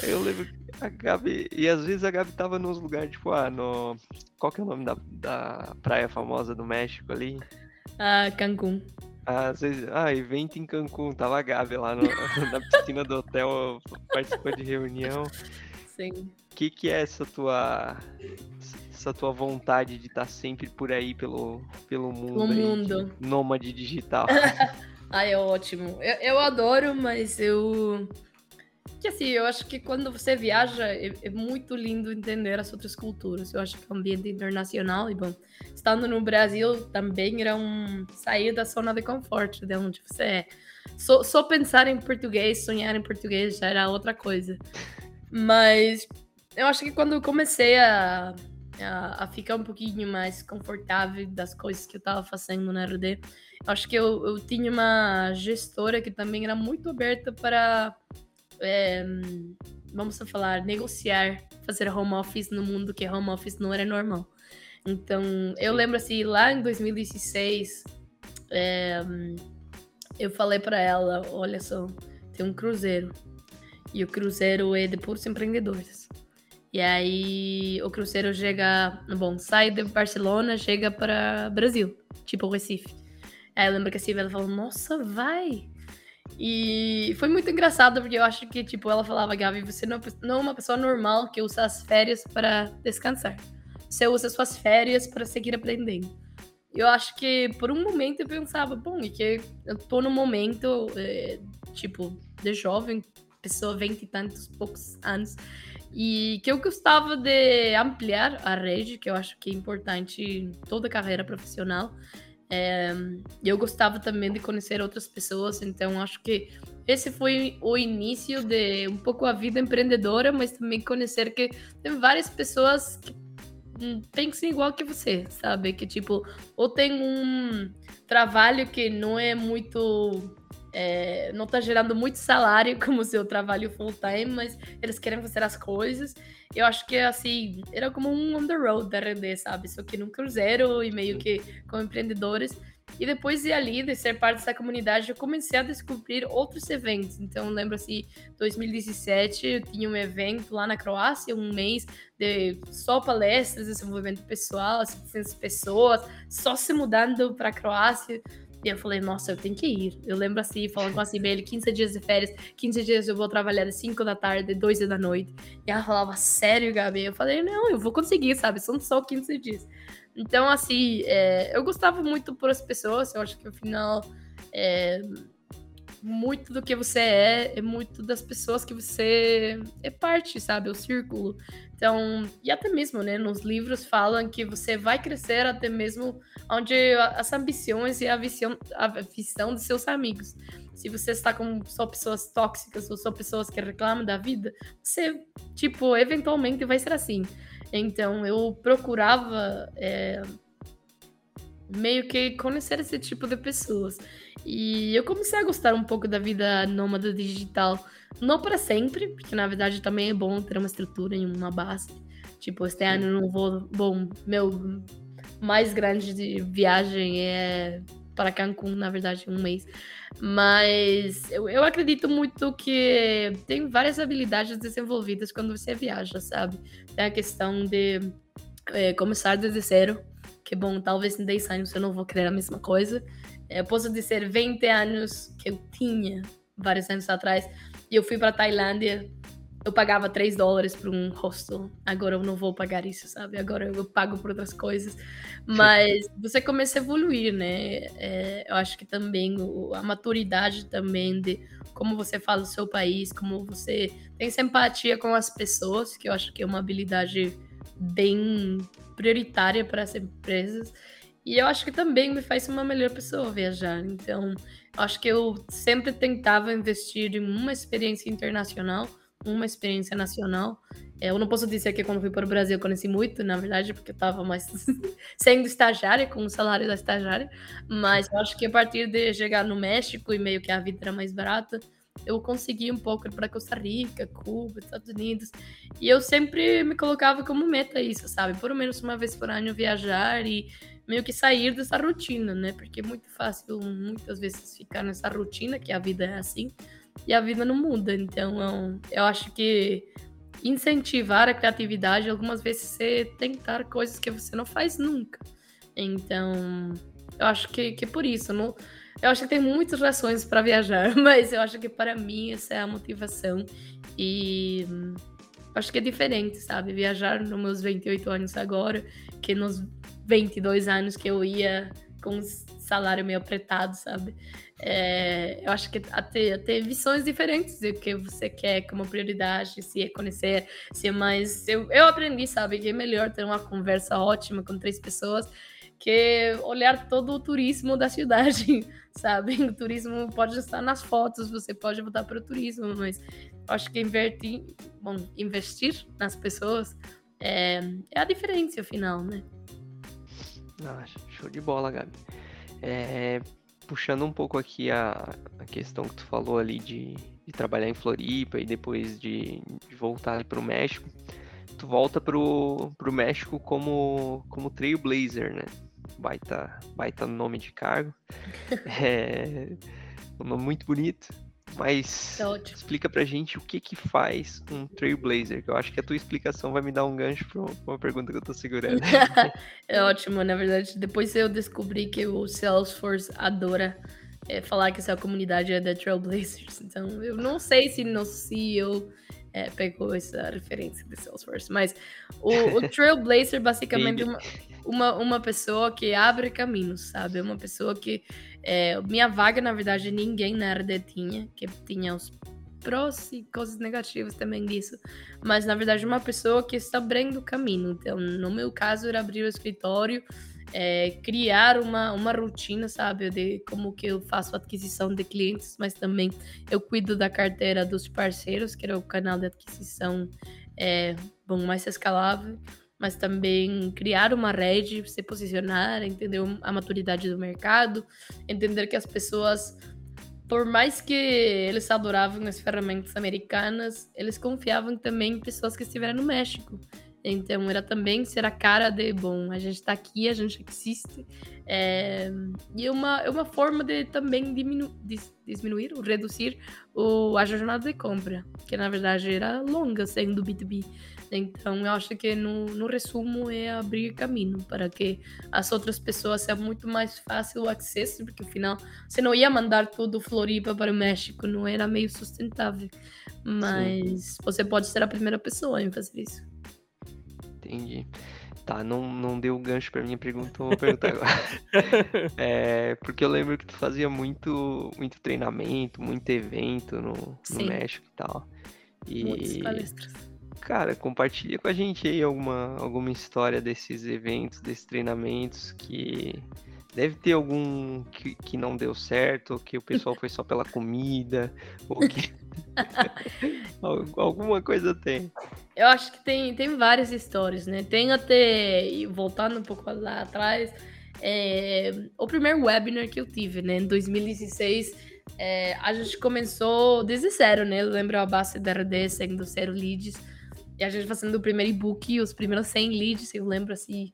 Eu lembro que a Gabi. E às vezes a Gabi tava nos lugares, tipo, ah, no. Qual que é o nome da, da praia famosa do México ali?
Ah, Cancún.
Às vezes, ah, evento em Cancún, tava a Gabi lá no- [laughs] na piscina do hotel, participando de reunião.
Sim.
O que, que é essa tua essa tua vontade de estar sempre por aí pelo, pelo mundo, de
mundo.
nômade digital? [laughs]
Ah, é ótimo. Eu, eu adoro, mas eu. Que assim, eu acho que quando você viaja é, é muito lindo entender as outras culturas. Eu acho que o ambiente internacional, e bom, estando no Brasil também era um sair da zona de conforto, de onde você é. Só, só pensar em português, sonhar em português já era outra coisa. Mas eu acho que quando eu comecei a, a, a ficar um pouquinho mais confortável das coisas que eu tava fazendo na RD, eu acho que eu, eu tinha uma gestora que também era muito aberta para, é, vamos falar, negociar, fazer home office no mundo que home office não era normal. Então, eu lembro assim, lá em 2016, é, eu falei para ela, olha só, tem um cruzeiro. E o cruzeiro é de puros empreendedores. E aí o cruzeiro chega, bom, sai de Barcelona, chega para Brasil, tipo Recife. Aí eu lembro que a Silvia falou, nossa, vai! E foi muito engraçado, porque eu acho que, tipo, ela falava, Gabi, você não, é uma pessoa normal que usa as férias para descansar. Você usa suas férias para seguir aprendendo. Eu acho que por um momento eu pensava, bom, e que eu tô num momento, é, tipo, de jovem, pessoa 20 e tantos, poucos anos, e que eu gostava de ampliar a rede, que eu acho que é importante em toda carreira profissional. É, eu gostava também de conhecer outras pessoas, então acho que esse foi o início de um pouco a vida empreendedora, mas também conhecer que tem várias pessoas que hum, pensam igual que você, sabe? Que tipo, ou tem um trabalho que não é muito. É, não tá gerando muito salário [laughs] como seu trabalho full time, mas eles querem fazer as coisas. Eu acho que assim, era como um on the road da RD, sabe? Só que num cruzeiro e meio que com empreendedores. E depois de ali, de ser parte dessa comunidade, eu comecei a descobrir outros eventos. Então, lembro assim, 2017, eu tinha um evento lá na Croácia, um mês de só palestras, desenvolvimento pessoal, 700 pessoas, só se mudando para a Croácia. E eu falei, nossa, eu tenho que ir. Eu lembro assim, falando com a Sibeli, 15 dias de férias, 15 dias eu vou trabalhar às 5 da tarde, 2 da noite. E ela falava, sério, Gabi? Eu falei, não, eu vou conseguir, sabe? São só 15 dias. Então, assim, é, eu gostava muito por as pessoas, eu acho que no final, é, muito do que você é, é muito das pessoas que você é parte, sabe? O círculo. Então, e até mesmo, né? Nos livros falam que você vai crescer até mesmo onde as ambições e a visão, a visão de seus amigos. Se você está com só pessoas tóxicas ou só pessoas que reclamam da vida, você, tipo, eventualmente vai ser assim. Então, eu procurava é, meio que conhecer esse tipo de pessoas. E eu comecei a gostar um pouco da vida nômada digital. Não para sempre, porque na verdade também é bom ter uma estrutura e uma base. Tipo, este ano não vou. Bom, meu mais grande de viagem é para Cancún, na verdade, um mês. Mas eu, eu acredito muito que tem várias habilidades desenvolvidas quando você viaja, sabe? Tem a questão de é, começar desde zero, que bom, talvez em 10 anos eu não vou querer a mesma coisa. Eu posso dizer 20 anos que eu tinha vários anos atrás, e eu fui para Tailândia, eu pagava 3 dólares por um hostel. Agora eu não vou pagar isso, sabe? Agora eu pago por outras coisas. Mas você começa a evoluir, né? É, eu acho que também a maturidade também de como você fala o seu país, como você tem simpatia com as pessoas, que eu acho que é uma habilidade bem prioritária para as empresas. E eu acho que também me faz uma melhor pessoa viajar. Então, acho que eu sempre tentava investir em uma experiência internacional, uma experiência nacional. É, eu não posso dizer que quando fui para o Brasil eu conheci muito, na verdade, porque eu estava mais [laughs] sendo estagiária, com o salário da estagiária. Mas eu acho que a partir de chegar no México e meio que a vida era mais barata, eu consegui um pouco para Costa Rica, Cuba, Estados Unidos. E eu sempre me colocava como meta isso, sabe? Por menos uma vez por ano viajar e meio que sair dessa rotina, né? Porque é muito fácil muitas vezes ficar nessa rotina, que a vida é assim, e a vida não muda. Então, eu acho que incentivar a criatividade, algumas vezes é tentar coisas que você não faz nunca. Então, eu acho que, que é por isso. Não, eu acho que tem muitas razões para viajar, [laughs] mas eu acho que para mim essa é a motivação. E acho que é diferente, sabe? Viajar nos meus 28 anos agora, que nos 22 anos que eu ia com um salário meio apertado, sabe? É, eu acho que até, até visões diferentes do que você quer como prioridade, se é conhecer, se é mais. Eu, eu aprendi, sabe, que é melhor ter uma conversa ótima com três pessoas que olhar todo o turismo da cidade, [laughs] sabe? O turismo pode estar nas fotos, você pode voltar para o turismo, mas acho que invertir, bom, investir nas pessoas é, é a diferença, afinal, né?
Ah, show de bola, Gabi. É, puxando um pouco aqui a, a questão que tu falou ali de, de trabalhar em Floripa e depois de, de voltar para o México, tu volta pro, pro México como, como Trailblazer, né? Baita, baita nome de cargo. [laughs] é, um nome muito bonito. Mas é explica pra gente o que que faz um Trailblazer, que eu acho que a tua explicação vai me dar um gancho pra uma pergunta que eu tô segurando. [laughs]
é ótimo, na verdade, depois eu descobri que o Salesforce adora é, falar que essa comunidade é da Trailblazers, então eu não sei se no CEO é, pegou essa referência de Salesforce, mas o, o [laughs] Trailblazer basicamente é uma, uma, uma pessoa que abre caminhos, sabe? Uma pessoa que é, minha vaga, na verdade, ninguém na RD tinha, que tinha os prós e coisas negativas também disso. Mas, na verdade, uma pessoa que está abrindo caminho. Então, no meu caso, era abrir o escritório, é, criar uma, uma rotina, sabe, de como que eu faço aquisição de clientes, mas também eu cuido da carteira dos parceiros, que era o canal de aquisição é, bom, mais escalável mas também criar uma rede, se posicionar, entender a maturidade do mercado, entender que as pessoas, por mais que eles adoravam as ferramentas americanas, eles confiavam também em pessoas que estiveram no México. Então era também ser a cara de, bom, a gente está aqui, a gente existe. É, e é uma, é uma forma de também diminu, diminuir ou reduzir o, a jornada de compra, que na verdade era longa sendo B2B. Então, eu acho que no, no resumo é abrir caminho para que as outras pessoas seja muito mais fácil o acesso, porque afinal você não ia mandar tudo Floripa para o México, não era meio sustentável. Mas Sim. você pode ser a primeira pessoa em fazer isso.
Entendi. Tá, não, não deu gancho pra minha pergunta, então vou perguntar agora. [laughs] é, porque eu lembro que tu fazia muito, muito treinamento, muito evento no, no México e tal.
E, Muitas palestras.
Cara, compartilha com a gente aí alguma, alguma história desses eventos, desses treinamentos que deve ter algum que, que não deu certo, ou que o pessoal foi só pela comida, ou que [laughs] alguma coisa tem.
Eu acho que tem, tem várias histórias, né? Tem até, voltando um pouco lá atrás, é, o primeiro webinar que eu tive, né? Em 2016, é, a gente começou desde zero, né? Eu lembro a base da RD sendo zero leads. E a gente fazendo o primeiro e-book, os primeiros 100 leads, eu lembro assim,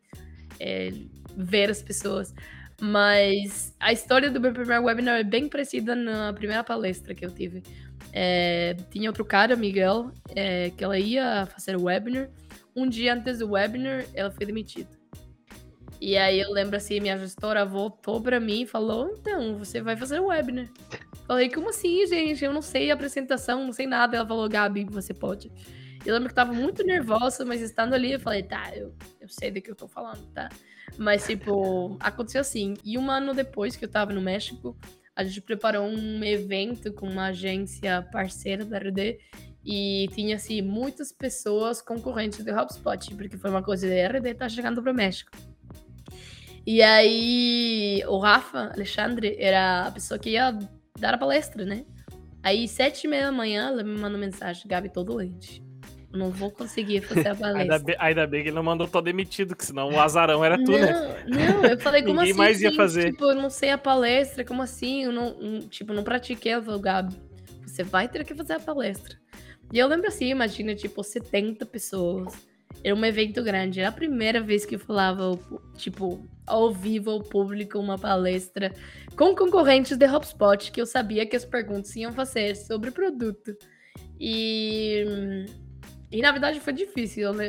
é, ver as pessoas. Mas a história do meu primeiro webinar é bem parecida na primeira palestra que eu tive. É, tinha outro cara, Miguel, é, que ela ia fazer o webinar. Um dia antes do webinar, ela foi demitida. E aí eu lembro assim, minha gestora voltou para mim e falou: Então, você vai fazer o webinar. Falei, como assim, gente? Eu não sei a apresentação, não sei nada. Ela falou, Gabi, você pode. Eu lembro que tava muito nervosa, mas estando ali, eu falei, tá, eu, eu sei do que eu tô falando, tá? Mas, tipo, aconteceu assim. E um ano depois que eu tava no México, a gente preparou um evento com uma agência parceira da RD e tinha, assim, muitas pessoas concorrentes do HubSpot, porque foi uma coisa da RD tá chegando pro México. E aí, o Rafa Alexandre era a pessoa que ia dar a palestra, né? Aí, sete e meia da manhã, ela me mandou mensagem, Gabi, tô doente não vou conseguir [laughs] fazer a palestra.
ainda, bem, ainda bem que ele não mandou tô demitido, que senão o azarão era tu, né?
não,
né?
Não, eu falei, como
Ninguém
assim?
mais ia fazer.
Tipo, eu não sei a palestra, como assim? Eu não, um, tipo, não pratiquei. Eu falei, Gabi, você vai ter que fazer a palestra. E eu lembro assim, imagina, tipo, 70 pessoas. Era um evento grande. Era a primeira vez que eu falava, tipo, ao vivo, ao público, uma palestra com concorrentes de HubSpot, que eu sabia que as perguntas iam fazer sobre o produto. E e na verdade foi difícil. Eu,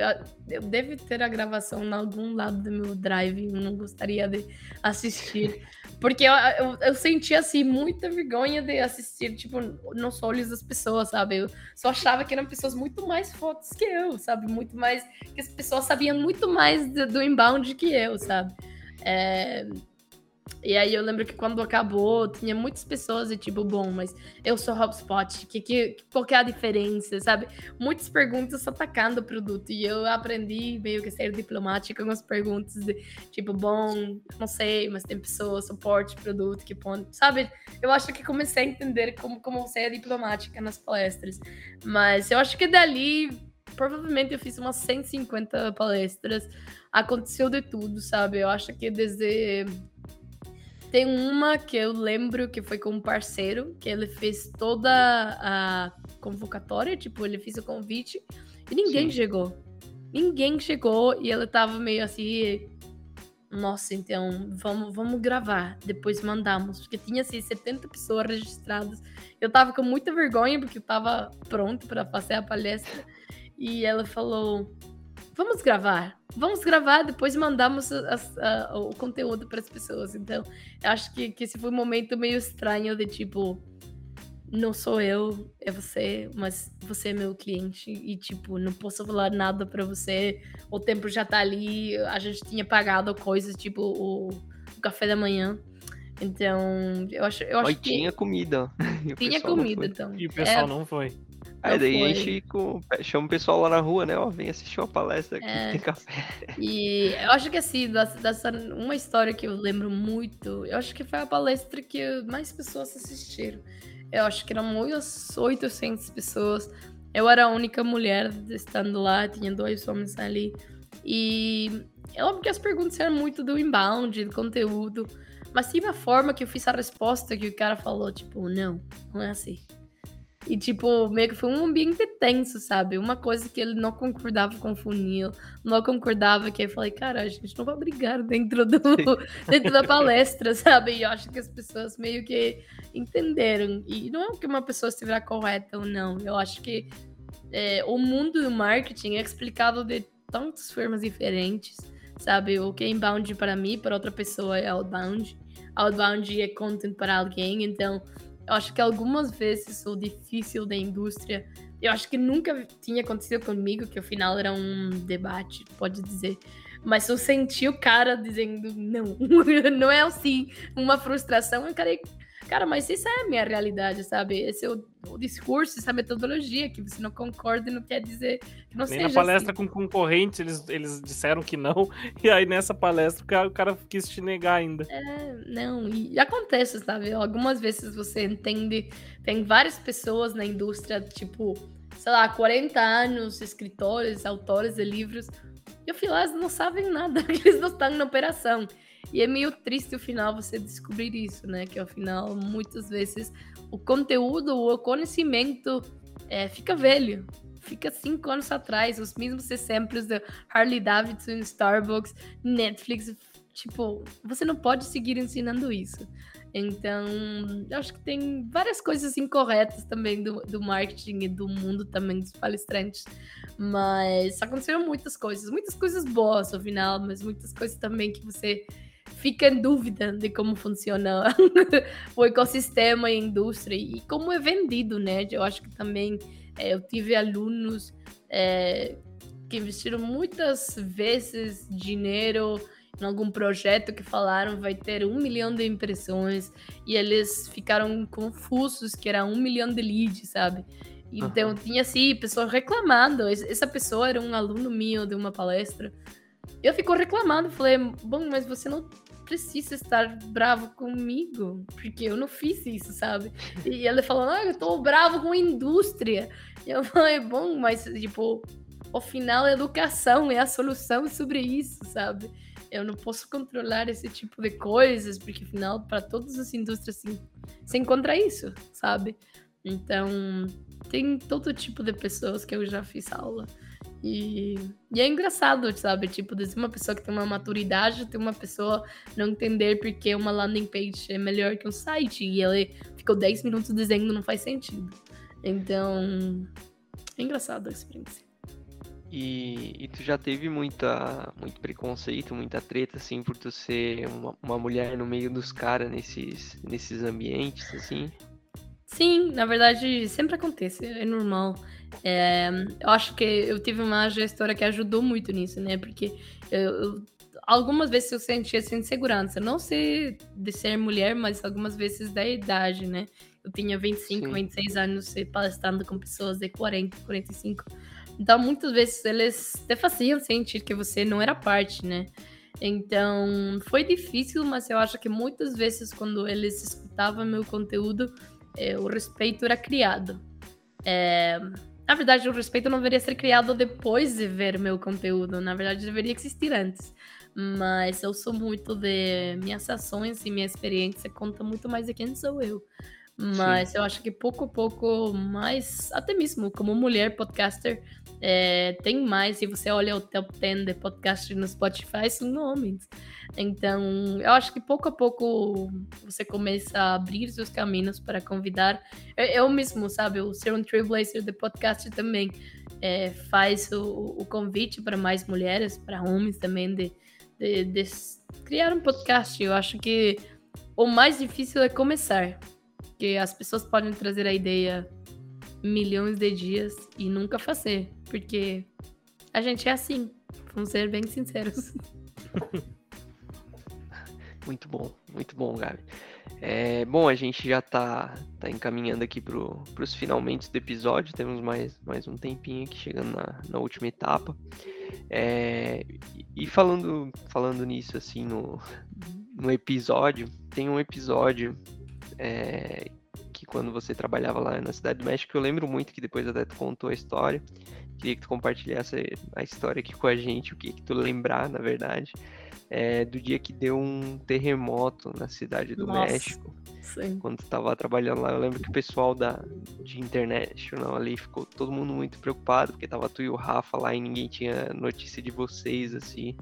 eu devo ter a gravação em algum lado do meu drive. Eu não gostaria de assistir. [laughs] Porque eu, eu, eu senti assim muita vergonha de assistir, tipo, nos olhos das pessoas, sabe? Eu só achava que eram pessoas muito mais fotos que eu, sabe? Muito mais. Que as pessoas sabiam muito mais do, do inbound que eu, sabe? É, e aí eu lembro que quando acabou, tinha muitas pessoas e tipo, bom, mas eu sou HubSpot, que, que, qual que é a diferença, sabe? Muitas perguntas atacando o produto. E eu aprendi meio que ser diplomática com as perguntas de tipo, bom, não sei, mas tem pessoas, suporte, produto, que põe, sabe? Eu acho que comecei a entender como, como é diplomática nas palestras. Mas eu acho que dali, provavelmente eu fiz umas 150 palestras. Aconteceu de tudo, sabe? Eu acho que desde tem uma que eu lembro que foi com um parceiro, que ele fez toda a convocatória, tipo, ele fez o convite e ninguém Sim. chegou. Ninguém chegou e ele tava meio assim. Nossa, então vamos, vamos gravar. Depois mandamos. Porque tinha assim 70 pessoas registradas. Eu tava com muita vergonha porque eu tava pronto para fazer a palestra. E ela falou: vamos gravar. Vamos gravar, depois mandamos a, a, o conteúdo para as pessoas. Então, eu acho que, que esse foi um momento meio estranho de tipo, não sou eu, é você, mas você é meu cliente e tipo, não posso falar nada para você. O tempo já tá ali, a gente tinha pagado coisas tipo o, o café da manhã. Então, eu acho, eu acho
Oi,
que
tinha comida. [laughs]
tinha comida, então.
E o pessoal é... não foi.
Aí daí foi. a gente chama o pessoal lá na rua, né? Ó, vem assistir uma palestra aqui, é. [laughs] tem café.
E eu acho que assim, dessa, uma história que eu lembro muito, eu acho que foi a palestra que mais pessoas assistiram. Eu acho que eram umas 800 pessoas. Eu era a única mulher estando lá, tinha dois homens ali. E é óbvio que as perguntas eram muito do inbound, do conteúdo. Mas tinha uma forma que eu fiz a resposta que o cara falou, tipo, não, não é assim. E, tipo, meio que foi um ambiente tenso, sabe? Uma coisa que ele não concordava com o funil, não concordava, que eu falei, cara, a gente não vai brigar dentro, do, [laughs] dentro da palestra, [laughs] sabe? E eu acho que as pessoas meio que entenderam. E não é que uma pessoa estiver correta ou não. Eu acho que é, o mundo do marketing é explicado de tantas formas diferentes, sabe? O que é inbound para mim, para outra pessoa é outbound. Outbound é content para alguém, então eu acho que algumas vezes o difícil da indústria, eu acho que nunca tinha acontecido comigo, que o final era um debate, pode dizer. Mas eu senti o cara dizendo, não, [laughs] não é assim, uma frustração. Eu, cara, Cara, mas isso é a minha realidade, sabe? Esse é o, o discurso, essa metodologia, que você não concorda não quer dizer que não
Nem
seja
na palestra
assim.
com concorrentes, eles, eles disseram que não, [laughs] e aí nessa palestra o cara, o cara quis te negar ainda.
É, não, e acontece, sabe? Algumas vezes você entende, tem várias pessoas na indústria, tipo, sei lá, 40 anos, escritores, autores de livros, e o final eles não sabem nada, [laughs] eles não estão na operação. E é meio triste o final você descobrir isso, né? Que ao final, muitas vezes, o conteúdo, o conhecimento é, fica velho. Fica cinco anos atrás, os mesmos exemplos da Harley Davidson, Starbucks, Netflix. Tipo, você não pode seguir ensinando isso. Então, eu acho que tem várias coisas incorretas também do, do marketing e do mundo também dos palestrantes. Mas aconteceram muitas coisas, muitas coisas boas no final, mas muitas coisas também que você fica em dúvida de como funciona [laughs] o ecossistema e a indústria e como é vendido, né? Eu acho que também é, eu tive alunos é, que investiram muitas vezes dinheiro em algum projeto que falaram vai ter um milhão de impressões e eles ficaram confusos que era um milhão de leads, sabe? Então uhum. tinha assim, pessoas reclamando. Essa pessoa era um aluno meu de uma palestra. Eu ficou reclamando, falei, bom, mas você não precisa estar bravo comigo, porque eu não fiz isso, sabe? E ele falou, ah, eu tô bravo com a indústria. E eu falei, bom, mas tipo, ao final a educação é a solução sobre isso, sabe? Eu não posso controlar esse tipo de coisas, porque afinal, para todas as indústrias, assim, se encontra isso, sabe? Então, tem todo tipo de pessoas que eu já fiz aula. E, e, é engraçado, sabe? Tipo, de uma pessoa que tem uma maturidade, tem uma pessoa não entender porque uma landing page é melhor que um site. E ele ficou 10 minutos dizendo não faz sentido. Então, é engraçado a experiência.
E, e, tu já teve muita, muito preconceito, muita treta, assim, por tu ser uma, uma mulher no meio dos caras nesses, nesses ambientes, assim?
Sim, na verdade, sempre acontece, é normal. É, eu acho que eu tive uma gestora que ajudou muito nisso, né? Porque eu, algumas vezes eu sentia essa insegurança, não sei de ser mulher, mas algumas vezes da idade, né? Eu tinha 25, Sim. 26 anos palestrando com pessoas de 40, 45. Então, muitas vezes eles te faziam sentir que você não era parte, né? Então, foi difícil, mas eu acho que muitas vezes quando eles escutavam meu conteúdo, é, o respeito era criado. É, na verdade, o respeito não deveria ser criado depois de ver meu conteúdo. Na verdade, deveria existir antes. Mas eu sou muito de minhas ações e minha experiência conta muito mais de quem sou eu. Mas Sim. eu acho que pouco a pouco mais, até mesmo como mulher podcaster, é, tem mais. Se você olha o top 10 de podcast no Spotify, são homens. Então, eu acho que pouco a pouco você começa a abrir seus caminhos para convidar. Eu, mesmo, sabe, o ser um trailblazer de podcast também é, faz o, o, convite para mais mulheres, para homens também, de, de, de criar um podcast. Eu acho que o mais difícil é começar. Porque as pessoas podem trazer a ideia milhões de dias e nunca fazer. Porque a gente é assim. Vamos ser bem sinceros. [laughs]
Muito bom, muito bom, Gabi. É, bom, a gente já tá, tá encaminhando aqui pro, pros finalmente do episódio. Temos mais, mais um tempinho aqui chegando na, na última etapa. É, e falando, falando nisso, assim, no, no episódio, tem um episódio é, que quando você trabalhava lá na Cidade do México, eu lembro muito que depois até tu contou a história. Queria que tu compartilhasse a história aqui com a gente, o que, que tu lembrar, na verdade é, do dia que deu um terremoto na cidade do Nossa, México. Sim. Quando tu tava trabalhando lá, eu lembro que o pessoal da, de International ali ficou todo mundo muito preocupado, porque tava tu e o Rafa lá e ninguém tinha notícia de vocês, assim.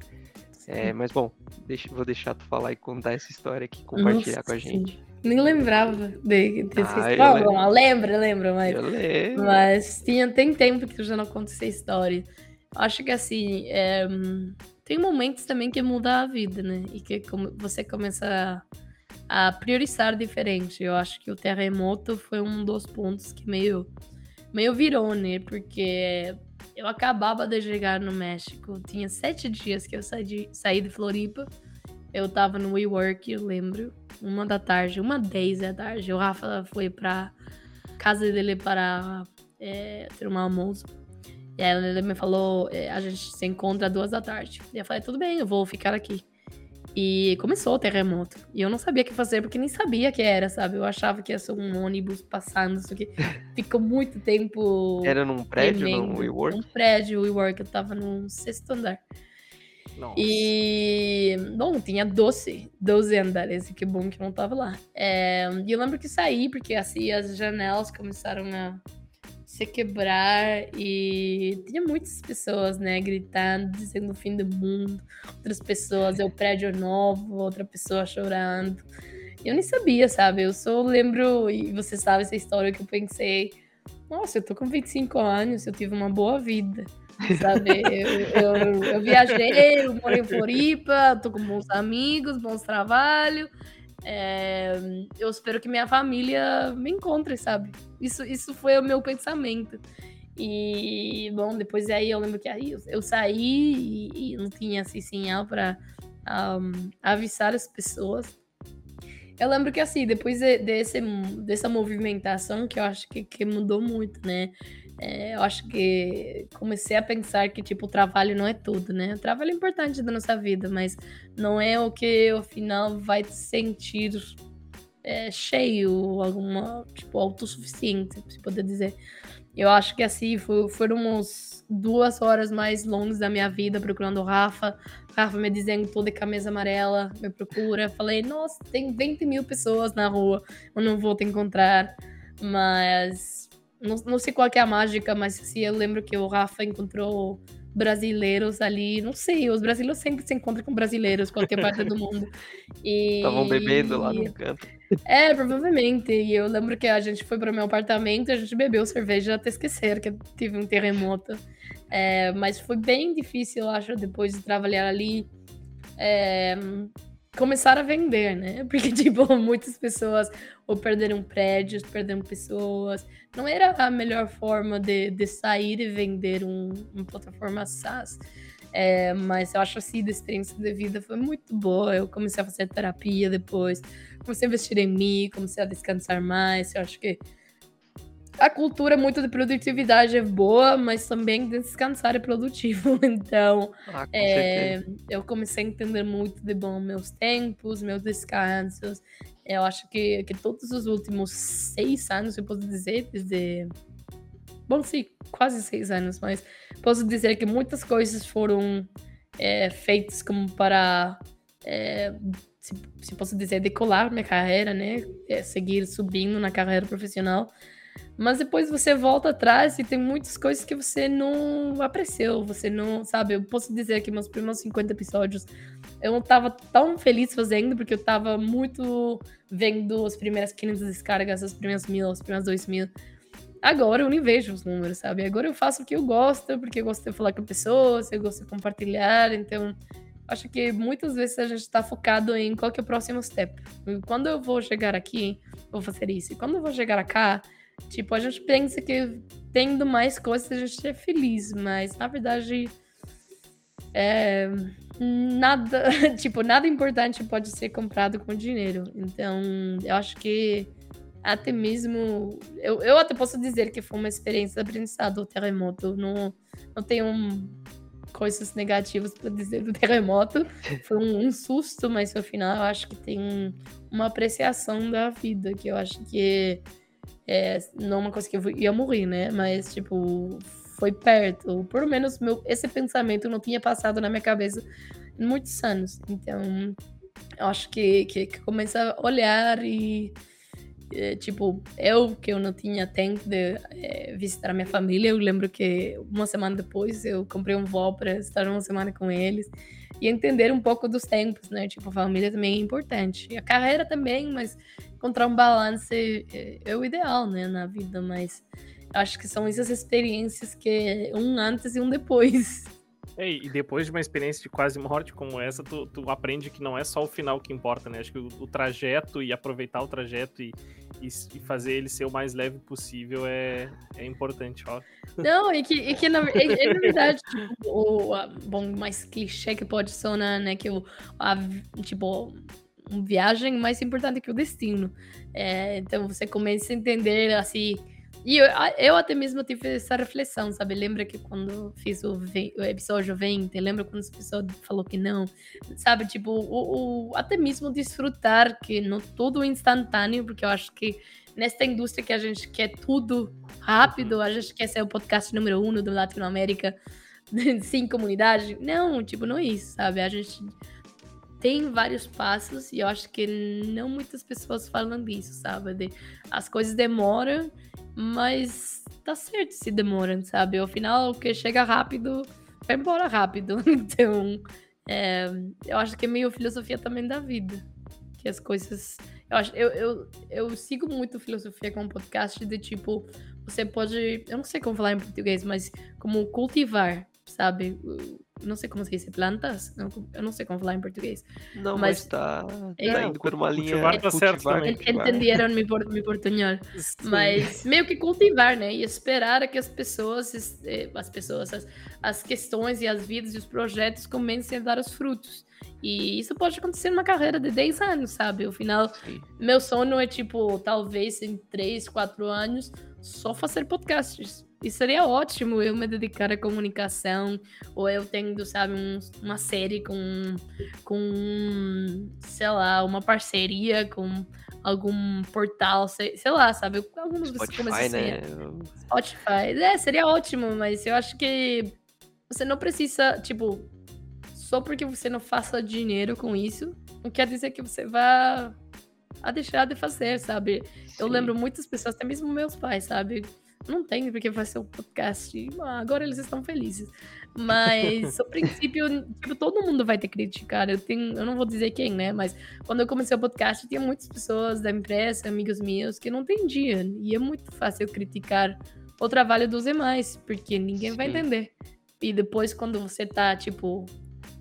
É, mas bom, deixa, vou deixar tu falar e contar essa história aqui, compartilhar Nossa, com a gente. Sim.
Nem lembrava de, dessa ah, história. Lembro. Lembra, lembra, mas. Eu lembro. Mas tinha, tem tempo que já não conto essa história. Acho que assim. É, tem momentos também que muda a vida, né? E que você começa a, priorizar diferente. Eu acho que o terremoto foi um dos pontos que meio, meio virou, né? Porque eu acabava de chegar no México. Tinha sete dias que eu saí de, saí de Floripa. Eu tava no WeWork, eu lembro. Uma da tarde, uma dez da tarde. O Rafa foi pra casa dele para é, ter um almoço. E aí ele me falou, é, a gente se encontra às duas da tarde. E eu falei, tudo bem, eu vou ficar aqui. E começou o terremoto. E eu não sabia o que fazer, porque nem sabia que era, sabe? Eu achava que ia ser um ônibus passando, isso aqui. [laughs] Ficou muito tempo.
Era num prédio, no WeWork?
Num prédio, WeWork. Eu tava no sexto andar. Nossa. E. Bom, tinha 12, 12 andares, que bom que não tava lá. É, e eu lembro que saí, porque assim as janelas começaram a se quebrar e tinha muitas pessoas, né, gritando, dizendo o fim do mundo, outras pessoas, é o prédio novo, outra pessoa chorando. Eu nem sabia, sabe? Eu só lembro, e você sabe essa história que eu pensei, nossa, eu tô com 25 anos, eu tive uma boa vida. sabe? [laughs] Eu, eu, eu viajei, eu moro em Floripa, tô com bons amigos, bons trabalhos. É, eu espero que minha família me encontre, sabe? Isso, isso foi o meu pensamento. E, bom, depois aí eu lembro que aí eu, eu saí e, e, não tinha assim sinal para um, avisar as pessoas. Eu lembro que assim, depois de, desse, dessa movimentação que eu acho que, que mudou muito, né? É, eu acho que comecei a pensar que, tipo, o trabalho não é tudo, né? O trabalho é importante da nossa vida, mas não é o que, ao final, vai te sentir é, cheio, alguma, tipo, autossuficiente, se poder dizer. Eu acho que, assim, foi, foram uns duas horas mais longas da minha vida procurando o Rafa. Rafa me dizendo toda camisa amarela, me procura. Falei, nossa, tem 20 mil pessoas na rua, eu não vou te encontrar. Mas não, não sei qual é a mágica, mas assim, eu lembro que o Rafa encontrou brasileiros ali, não sei, os brasileiros sempre se encontram com brasileiros, qualquer parte do mundo. [laughs]
Estavam bebendo lá no canto.
É, provavelmente. E eu lembro que a gente foi para o meu apartamento e a gente bebeu cerveja até esquecer que tive um terremoto. É, mas foi bem difícil, eu acho, depois de trabalhar ali. É, começar a vender, né? [laughs] Porque, tipo, muitas pessoas ou perderam prédios, perderam pessoas. Não era a melhor forma de, de sair e vender um, uma plataforma SaaS. É, mas eu acho assim, a experiência de vida foi muito boa. Eu comecei a fazer terapia depois, comecei a investir em mim, comecei a descansar mais. Eu acho que a cultura muito de produtividade é boa, mas também descansar é produtivo. [laughs] Então, ah, é, eu comecei a entender muito de bom meus tempos, meus descansos. Eu acho que, que todos os últimos seis anos, eu posso dizer, desde. Bom, sim, quase seis anos, mas posso dizer que muitas coisas foram é, feitas como para. É, se, se, posso dizer, decolar minha carreira, né? Seguir subindo na carreira profissional. Mas depois você volta atrás e tem muitas coisas que você não apreciou, você não, sabe? Eu posso dizer que meus primeiros 50 episódios eu tava tão feliz fazendo, porque eu tava muito vendo as primeiras 500 descargas, as primeiras mil, as primeiras dois mil. Agora eu nem vejo os números, sabe? Agora eu faço o que eu gosto, porque eu gosto de falar com pessoas, eu gosto de compartilhar, então acho que muitas vezes a gente está focado em qual que é o próximo step. Quando eu vou chegar aqui, vou fazer isso. E quando eu vou chegar cá, Tipo, a gente pensa que tendo mais coisas a gente é feliz, mas na verdade é, nada, [laughs] tipo, nada importante pode ser comprado com dinheiro. Então, eu acho que até mesmo eu, eu até posso dizer que foi uma experiência de aprendizado o terremoto. Não, não tenho coisas negativas para dizer do terremoto. [laughs] Foi um, um, susto, mas no final eu acho que tem uma apreciação da vida que eu acho que é, não uma coisa que eu ia morrer, né? Mas, tipo, foi perto. Por menos meu, esse pensamento não tinha passado na minha cabeça em muitos anos. Então, eu acho que, que, que começa a olhar e. É, tipo, eu que eu não tinha tempo de é, visitar minha família, eu lembro que uma semana depois eu comprei um voo para estar uma semana com eles e entender um pouco dos tempos, né? Tipo, a família também é importante. E a carreira também, mas encontrar um balance é, é o ideal, né, na vida, mas acho que são essas experiências que é um antes e um depois. [laughs]
É, e depois de uma experiência de quase morte como essa, tu, tu aprende que não é só o final que importa, né? Acho que o, o trajeto e aproveitar o trajeto e, e, e, fazer ele ser o mais leve possível é, é importante, ó.
Não, e que, e que na, e, na verdade, tipo, o a, bom, mais clichê que pode sonar, né? Que o, a, tipo, uma viagem mais importante que o destino. É, então você começa a entender assim. E eu, eu até mesmo tive essa reflexão, sabe? Lembra que quando fiz o, o episódio 20, lembra quando essa pessoa falou que não? Sabe? Tipo, o, o, até mesmo desfrutar que não tudo instantâneo, porque eu acho que nesta indústria que a gente quer tudo rápido, a gente quer ser o podcast número um do Latinoamérica [laughs] sem comunidade. Não, tipo, não é isso, sabe? A gente tem vários passos e eu acho que não muitas pessoas falam disso, sabe? De, as coisas demoram, mas tá certo se demoram, sabe? Ao final, o que chega rápido, vai embora rápido. [laughs] Então, é, eu acho que é meio filosofia também da vida. Que as coisas. Eu, acho, eu, eu, eu sigo muito filosofia com podcast de tipo, você pode. Eu não sei como falar em português, mas como cultivar sabe? Não sei como se diz, plantas? Eu não sei como falar em português.
Não, mas, mas tá, é,
tá indo por uma linha. Cultivar tá certo também.
Entenderam meu, meu portunhol. Mas meio que cultivar, né? E esperar que as pessoas, eh, as pessoas, as, as questões e as vidas e os projetos comecem a dar os frutos. E isso pode acontecer numa carreira de 10 anos, sabe? O final, Sim. meu sonho é tipo, talvez em 3, 4 anos, só fazer podcasts. E seria ótimo eu me dedicar à comunicação, ou eu tendo, sabe, um, uma série com, com, sei lá, uma parceria com algum portal, sei, sei lá, sabe? Alguns
Spotify, né?
Spotify. É, seria ótimo, mas eu acho que você não precisa, tipo, só porque você não faça dinheiro com isso, não quer dizer que você vá a deixar de fazer, sabe? Sim. Eu lembro muitas pessoas, até mesmo meus pais, sabe? Não tem porque vai ser um podcast. Agora eles estão felizes. Mas, o princípio, tipo, todo mundo vai ter criticar. Eu tenho, eu não vou dizer quem, né? Mas quando eu comecei o podcast, tinha muitas pessoas da empresa, amigos meus, que não entendiam. E é muito fácil criticar o trabalho dos demais, porque ninguém Sim. vai entender. E depois, quando você tá, tipo,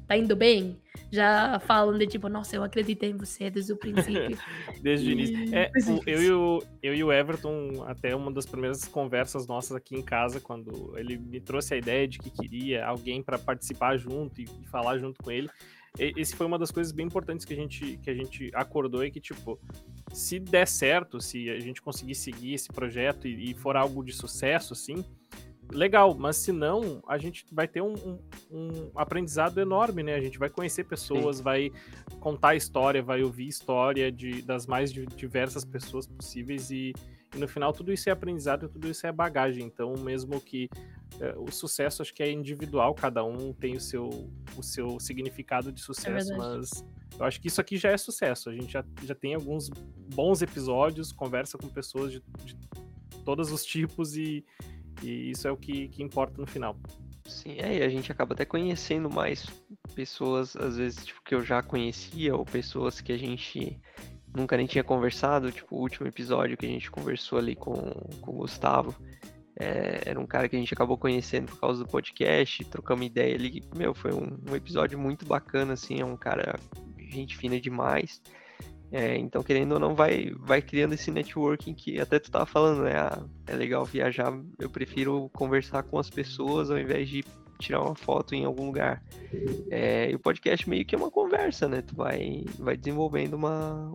tá indo bem, já falam de tipo, nossa, eu acreditei em você desde o princípio. [laughs]
desde o início. É, o, eu, e o, eu e o Everton, até uma das primeiras conversas nossas aqui em casa, quando ele me trouxe a ideia de que queria alguém para participar junto e, e falar junto com ele. Esse foi uma das coisas bem importantes que a gente, que a gente acordou e que, tipo, se der certo, se a gente conseguir seguir esse projeto e, e for algo de sucesso, assim, legal, mas se não, a gente vai ter um, um, um, aprendizado enorme, né? A gente vai conhecer pessoas, Sim. vai contar história, vai ouvir história de, das mais diversas pessoas possíveis e, e no final tudo isso é aprendizado, tudo isso é bagagem. Então, mesmo que é, o sucesso acho que é individual, cada um tem o seu, o seu significado de sucesso, é mas eu acho que isso aqui já é sucesso. A gente já, já tem alguns bons episódios, conversa com pessoas de, de todos os tipos e e isso é o que, que importa no final.
Sim, aí a gente acaba até conhecendo mais pessoas, às vezes, tipo, que eu já conhecia, ou pessoas que a gente nunca nem tinha conversado, tipo, o último episódio que a gente conversou ali com, com o Gustavo, é, era um cara que a gente acabou conhecendo por causa do podcast, trocamos ideia ali, meu, foi um, um episódio muito bacana, assim, é um cara, gente fina demais, é, então, querendo ou não, vai, vai criando esse networking que até tu tava falando, né? Ah, é legal viajar, eu prefiro conversar com as pessoas ao invés de tirar uma foto em algum lugar. É, e o podcast meio que é uma conversa, né? Tu vai, vai desenvolvendo uma,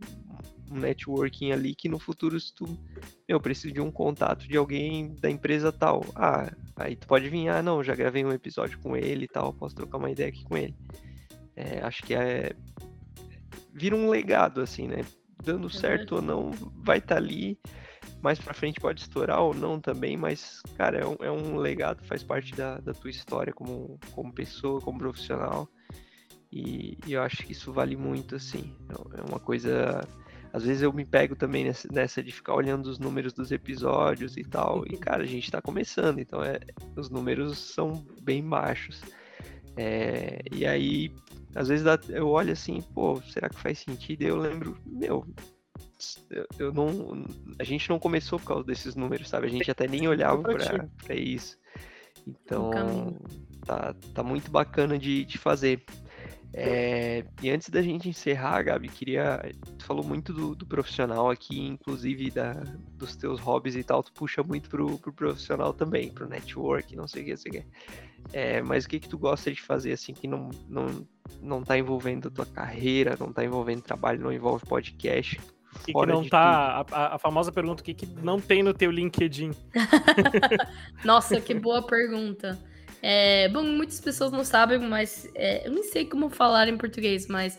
um networking ali que no futuro, se tu, eu preciso de um contato de alguém da empresa tal, ah, aí tu pode vir, ah, não, já gravei um episódio com ele e tal, posso trocar uma ideia aqui com ele. É, acho que é, vira um legado, assim, né? Dando certo ou não, vai estar tá ali. Mais pra frente pode estourar ou não também, mas, cara, é um, é um legado, faz parte da, da tua história como, como pessoa, como profissional. E, e, eu acho que isso vale muito, assim. É, é uma coisa. Às vezes eu me pego também nessa, nessa, de ficar olhando os números dos episódios e tal. E, cara, a gente tá começando, então é, os números são bem baixos. É, e aí às vezes eu olho assim, pô, será que faz sentido? E eu lembro, meu, eu não. A gente não começou por causa desses números, sabe? A gente até nem olhava para isso. Então, tá, tá muito bacana de, de fazer. É, e antes da gente encerrar, Gabi, queria. Tu falou muito do, do, profissional aqui, inclusive da, dos teus hobbies e tal. Tu puxa muito pro, pro profissional também, pro network, não sei o que, não sei o que. É, mas o que que tu gosta de fazer assim que não, não, não tá envolvendo a tua carreira, não tá envolvendo trabalho, não envolve podcast?
E que não tá. A, a, famosa pergunta: o que, que não tem no teu LinkedIn? [laughs]
Nossa, que boa pergunta. É, bom, muitas pessoas não sabem, mas é, eu nem sei como falar em português, mas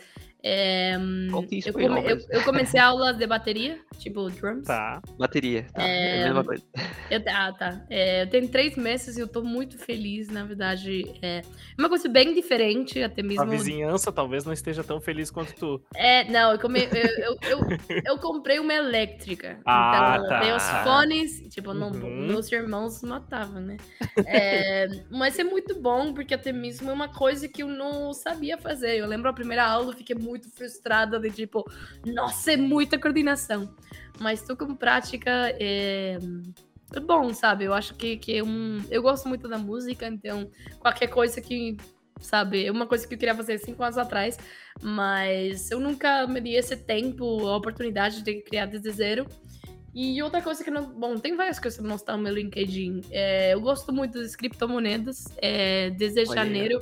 é, eu, come, eu, eu, comecei aulas de bateria, tipo drums.
Tá. Bateria, tá. É, é a mesma coisa.
Eu, ah, tá. É, eu tenho três meses e eu tô muito feliz, na verdade. É uma coisa bem diferente, até mesmo. A
vizinhança talvez não esteja tão feliz quanto tu.
É, não, eu, come, eu, eu, eu, comprei uma elétrica. Ah, então, tá. tem os fones, tipo, não, uhum. meus irmãos matavam, né? É, mas é muito bom, porque até mesmo é uma coisa que eu não sabia fazer. Eu lembro a primeira aula, eu fiquei muito frustrada de tipo, nossa, é muita coordenação. Mas tô com prática, é, é bom, sabe? Eu acho que, que é um. Eu gosto muito da música, então qualquer coisa que. Sabe, é uma coisa que eu queria fazer cinco anos atrás, mas eu nunca me dei esse tempo, a oportunidade de criar desde zero. E outra coisa que não. Bom, tem várias coisas que não estão no meu LinkedIn. É, eu gosto muito das criptomoedas. É, desde Olha. janeiro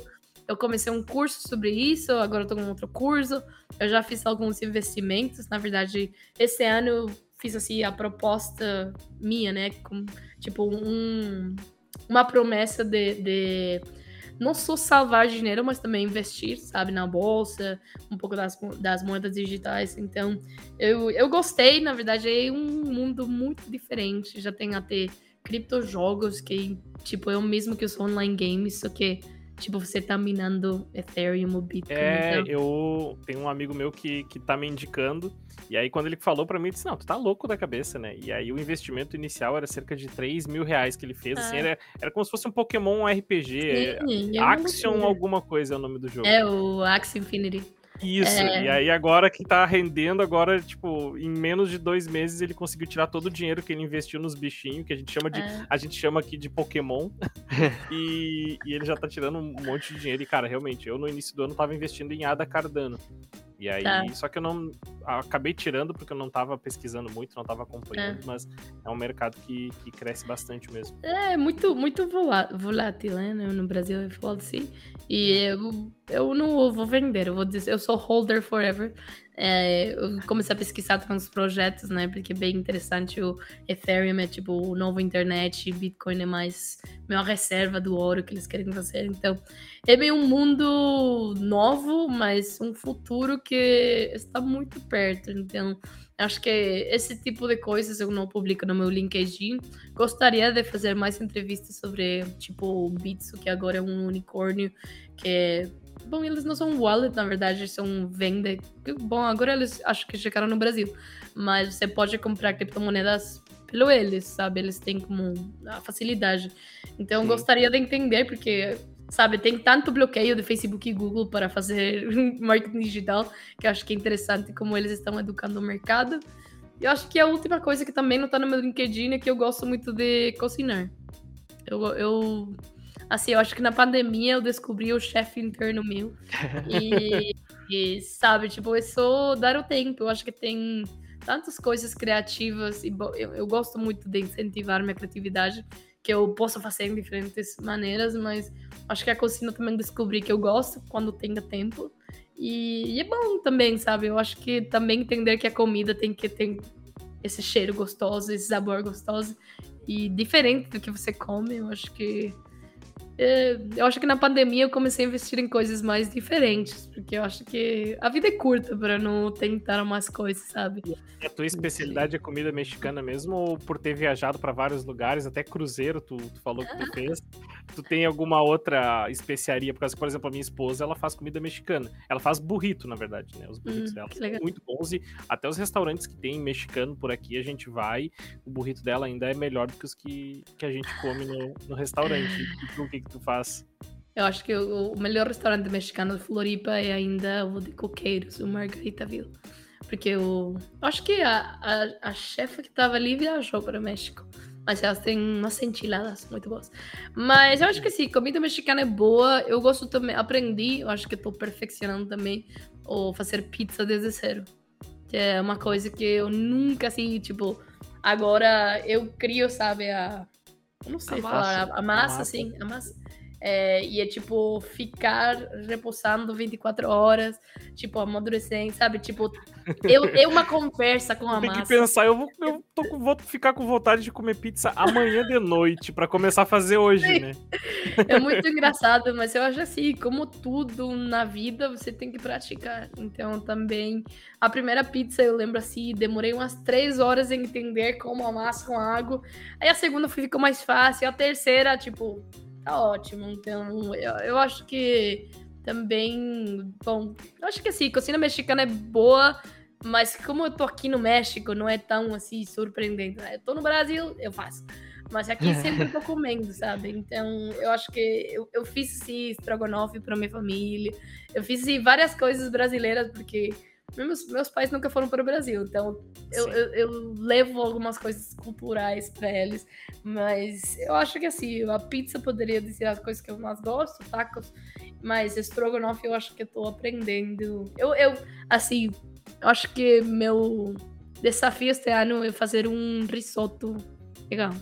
eu comecei um curso sobre isso, agora eu tô com outro curso. Eu já fiz alguns investimentos. Na verdade, esse ano eu fiz assim a proposta minha, né? Com, tipo, um, uma promessa de, de não só salvar dinheiro, mas também investir, sabe, na bolsa, um pouco das, das moedas digitais. Então, eu, eu gostei, na verdade, é um mundo muito diferente. Já tem até criptojogos que, tipo, é o mesmo que os online games, só que Tipo, você tá minando Ethereum ou Bitcoin.
É, então... eu tenho um amigo meu que, que tá me indicando. E aí, quando ele falou para mim, eu disse: Não, tu tá louco da cabeça, né? E aí, o investimento inicial era cerca de 3 mil reais que ele fez. Assim, ah. Assim, era, era como se fosse um Pokémon RPG. Sim, é Action, alguma coisa é o nome do jogo.
É, o Axie Infinity.
Isso, é... e aí agora que tá rendendo, agora, tipo, em menos de dois meses ele conseguiu tirar todo o dinheiro que ele investiu nos bichinhos, que a gente chama de. É... A gente chama aqui de Pokémon. [laughs] e, e ele já tá tirando um monte de dinheiro. E, cara, realmente, eu no início do ano tava investindo em Ada Cardano. E aí, tá. só que eu não acabei tirando porque eu não estava pesquisando muito, não estava acompanhando, é. mas é um mercado que, que cresce bastante mesmo.
É muito muito volátil, né? No Brasil eu falo assim. E eu, eu não vou vender, eu vou dizer, eu sou holder forever. É, eu comecei a pesquisar uns projetos, né? Porque é bem interessante. O Ethereum é tipo o novo internet, Bitcoin é mais uma reserva do ouro que eles querem fazer. Então, é bem um mundo novo, mas um futuro que está muito perto. Então, acho que esse tipo de coisas eu não publico no meu LinkedIn. Gostaria de fazer mais entrevistas sobre, tipo, o Bitso, que agora é um unicórnio, que é Bom, eles não são wallet, na verdade, são venda. Bom, agora eles acho que chegaram no Brasil. Mas você pode comprar criptomoedas pelo eles, sabe? Eles têm como a facilidade. Então, Sim. gostaria de entender, porque, sabe, tem tanto bloqueio de Facebook e Google para fazer [laughs] marketing digital, que eu acho que é interessante como eles estão educando o mercado. E eu acho que a última coisa que também não está no meu LinkedIn é que eu gosto muito de cozinhar. Eu, eu Assim, eu acho que na pandemia eu descobri o chefe interno meu. E, [laughs] e, sabe, tipo, é só dar o tempo. Eu acho que tem tantas coisas criativas e eu, eu gosto muito de incentivar minha criatividade, que eu posso fazer em diferentes maneiras, mas acho que a cozinha também descobri que eu gosto quando tenho tempo. E, e é bom também, sabe? Eu acho que também entender que a comida tem que ter esse cheiro gostoso, esse sabor gostoso e diferente do que você come. Eu acho que é, eu acho que na pandemia eu comecei a investir em coisas mais diferentes, porque eu acho que a vida é curta para não tentar mais coisas, sabe?
E a tua especialidade é comida mexicana mesmo, ou por ter viajado para vários lugares, até cruzeiro, tu, tu falou que tu fez? Tu tem alguma outra especiaria? Por causa por exemplo, a minha esposa, ela faz comida mexicana. Ela faz burrito, na verdade, né? Os burritos hum, dela são muito bons e até os restaurantes que tem mexicano por aqui, a gente vai, o burrito dela ainda é melhor do que os que, que a gente come no, no restaurante. O que que tu faz?
Eu acho que o, melhor restaurante mexicano de Floripa é ainda o de Coqueiros, o Margaritaville. Porque eu, acho que a, a, a que estava ali viajou para o México. Mas elas têm umas enchiladas muito boas. Mas eu acho que sim, comida mexicana é boa. Eu gosto também, aprendi, eu acho que estou perfeccionando também o fazer pizza desde zero. Que é uma coisa que eu nunca, assim, tipo, agora eu crio, sabe, a. Eu não sei a falar, massa, a, massa, a massa. sim, a massa. É, e é tipo ficar repousando 24 horas, tipo, amadurecendo, sabe? Tipo, eu, [laughs] eu uma conversa com a
Tem
massa.
que pensar, eu, vou, eu tô, vou ficar com vontade de comer pizza amanhã de noite, para começar a fazer hoje, Sim. né? [laughs]
É muito engraçado, mas eu acho assim, como tudo na vida, você tem que praticar. Então também, a primeira pizza, eu lembro assim, demorei umas três horas em entender como amassar com água. Aí a segunda ficou mais fácil, a terceira, tipo tá ótimo. Então, eu, eu acho que também. Bom, eu acho que assim, cozinha mexicana é boa, mas como eu tô aqui no México, não é tão assim surpreendente. Né? Eu tô no Brasil, eu faço. Mas aqui [laughs] sempre tô comendo, sabe? Então, eu acho que eu, eu fiz sim estrogonofe para minha família. Eu fiz várias coisas brasileiras, porque Meus, meus pais nunca foram para o Brasil, então eu, eu, eu, levo algumas coisas culturais para eles, mas eu acho que assim, a pizza poderia ser as coisas que eu mais gosto, tacos, mas estrogonofe eu acho que eu tô aprendendo. Eu, eu assim, eu acho que meu desafio este ano é fazer um risoto legal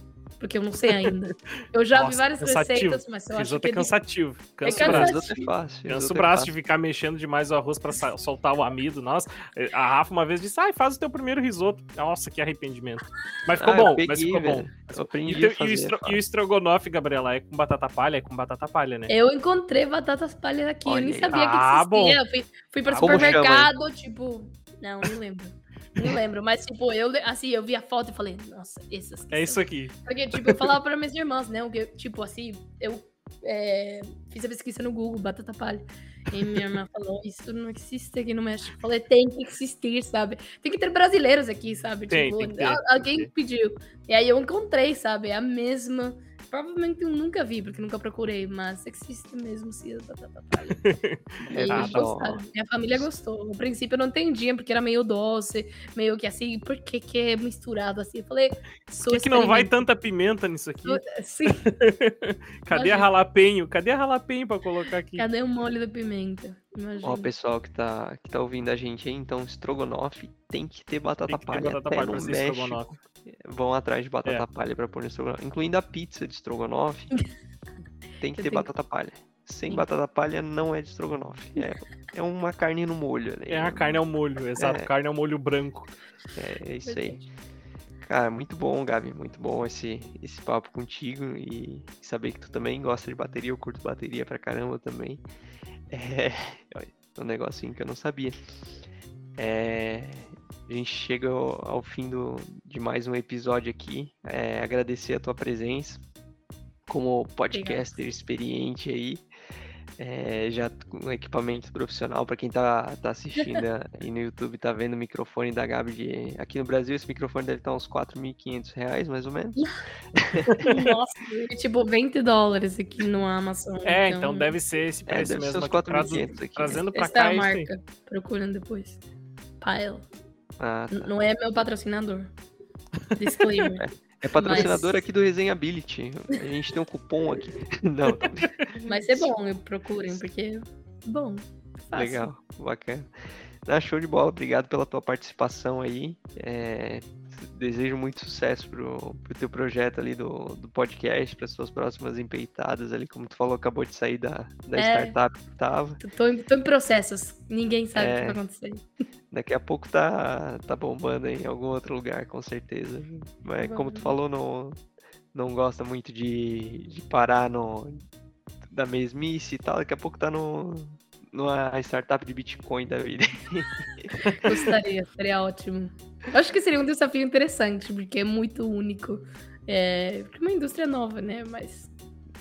porque eu não sei ainda. Eu já Nossa, vi várias cansativo. receitas, mas eu acho que...
é cansativo. Cansa é o braço. É fácil. Cansa o braço de ficar mexendo demais o arroz pra soltar o amido. Nossa, a Rafa uma vez disse, ai, faz o teu primeiro risoto. Nossa, que arrependimento. Mas ficou ah, bom, peguei, mas ficou bom. Eu aprendi e, fazer, e, o estro... e, o estrogonofe, Gabriela, é com batata palha? É com batata palha, né?
Eu encontrei batatas palhas aqui, Olha, eu nem sabia ah, que existia. Bom. Fui, fui para ah, supermercado, tipo... Não, não lembro. Não lembro, mas tipo, eu assim, eu vi a foto e falei, nossa, essas
É isso aqui.
Porque, tipo, eu falava para minhas irmãs, né? Que, tipo, assim, eu é, fiz a pesquisa no Google, batata palha. E minha irmã falou, isso não existe aqui no México. Eu falei, tem que existir, sabe? Tem que ter brasileiros aqui, sabe?
Tem,
tipo,
tem ter,
alguém pediu. E aí eu encontrei, sabe? A mesma Provavelmente eu nunca vi, porque nunca procurei, mas existe mesmo sim batata e ah, tá Minha família gostou. No princípio eu não entendia, porque era meio doce, meio que assim, por que, que é misturado assim? Eu falei,
Por que, que não vai tanta pimenta nisso aqui?
Sim. [laughs]
Cadê Imagina. a ralapenho? Cadê a ralapenho pra colocar aqui?
Cadê o molho da pimenta?
Imagina. Ó, pessoal que tá, que tá ouvindo a gente aí, então, estrogonofe tem que ter batata tem que palha. Ter batata Até palha no México, vão atrás de batata é. palha pra pôr no estrogonofe. Incluindo a pizza de estrogonofe, [laughs] tem que ter batata palha. Sem Sim. batata palha não é de estrogonofe. É, é uma carne no molho. Né?
É, a carne é o molho, exato. É. Carne é o molho branco.
É, é isso aí. Cara, muito bom, Gabi. Muito bom esse, esse papo contigo e saber que tu também gosta de bateria. Eu curto bateria pra caramba também. É, é um negocinho que eu não sabia. É, a gente chega ao, ao fim do, de mais um episódio aqui. É, agradecer a tua presença como podcaster experiente aí. É, já com equipamento profissional, para quem tá, tá assistindo [laughs] aí no YouTube, tá vendo o microfone da Gabi de... Aqui no Brasil, esse microfone deve estar uns 4.500 reais, mais ou menos. [laughs]
Nossa, é tipo 20 dólares aqui no Amazon.
É, então, então deve ser esse é, preço é, mesmo. Ser uns 4.500 aqui. Trazendo para cá.
É a marca, procurando depois. Pile. Ah, tá. Não é meu patrocinador. [laughs] Disclaimer.
É patrocinador Mas... aqui do Resenhability. A gente tem um cupom aqui. [laughs] Não.
Mas é bom, eu procurem, porque é bom. Fácil.
Legal, bacana. Ah, show de bola, obrigado pela tua participação aí. É, desejo muito sucesso pro, pro teu projeto ali do, do podcast, para suas próximas empeitadas ali, como tu falou, acabou de sair da, da é, startup que tava.
Tô em, tô em processos, ninguém sabe é, o que vai acontecer.
Daqui a pouco tá, tá bombando em algum outro lugar, com certeza. Mas como tu falou, não, não gosta muito de, de parar no, da mesmice e tal, daqui a pouco tá no, numa startup de Bitcoin da vida. [laughs]
Gostaria, seria ótimo. Eu acho que seria um desafio interessante, porque é muito único. É uma indústria nova, né? Mas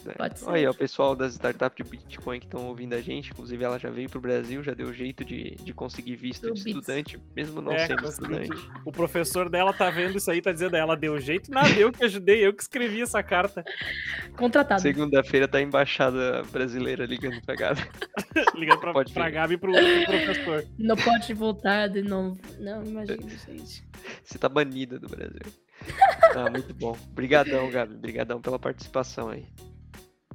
né? Pode ser. Aí, ó, o pessoal das startups de Bitcoin que estão ouvindo a gente, inclusive ela já veio pro Brasil, já deu jeito de, de conseguir visto de estudante, mesmo não é, sendo estudante.
O professor dela tá vendo isso aí, tá dizendo, ela deu jeito, nada, eu que ajudei, eu que escrevi essa carta. [laughs]
Contratado.
Segunda-feira tá a embaixada brasileira ligando pra Gabi. [laughs]
ligando pra, pode pra Gabi e pro, pro professor.
Não pode voltar de novo. Não, imagina, [laughs] gente.
Você tá banida do Brasil. Ah, muito bom. Obrigadão, Gabi. Obrigadão pela participação aí.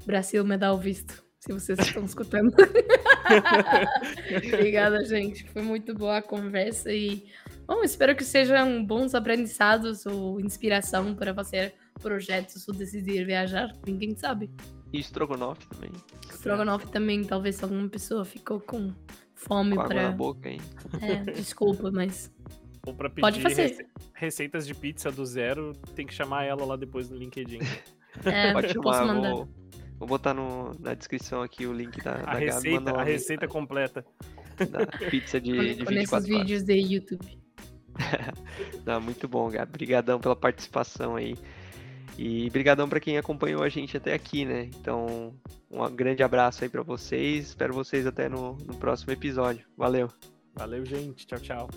Brasil me dá o visto, se vocês estão escutando. [laughs] Obrigada, gente. Foi muito boa a conversa e bom, espero que sejam bons aprendizados ou inspiração para fazer projetos ou decidir viajar. Ninguém sabe.
E estrogonofe também.
Estrogonofe também, talvez alguma pessoa ficou com fome para.
boca, hein?
É, desculpa, mas.
Ou pra pedir Pode fazer. receitas de pizza do zero, tem que chamar ela lá depois no LinkedIn.
É, Pode chamar, posso mandar.
Vou, Vou botar no, na descrição aqui o link da,
a
da
receita,
Gabi,
a receita completa.
Da pizza de, de 24
vídeos de YouTube.
Não, [laughs] muito bom, Gabi. Obrigadão pela participação aí. E brigadão para quem acompanhou a gente até aqui, né? Então, um grande abraço aí para vocês. Espero vocês até no, no próximo episódio. Valeu.
Valeu, gente. Tchau, tchau.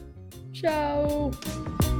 Tchau.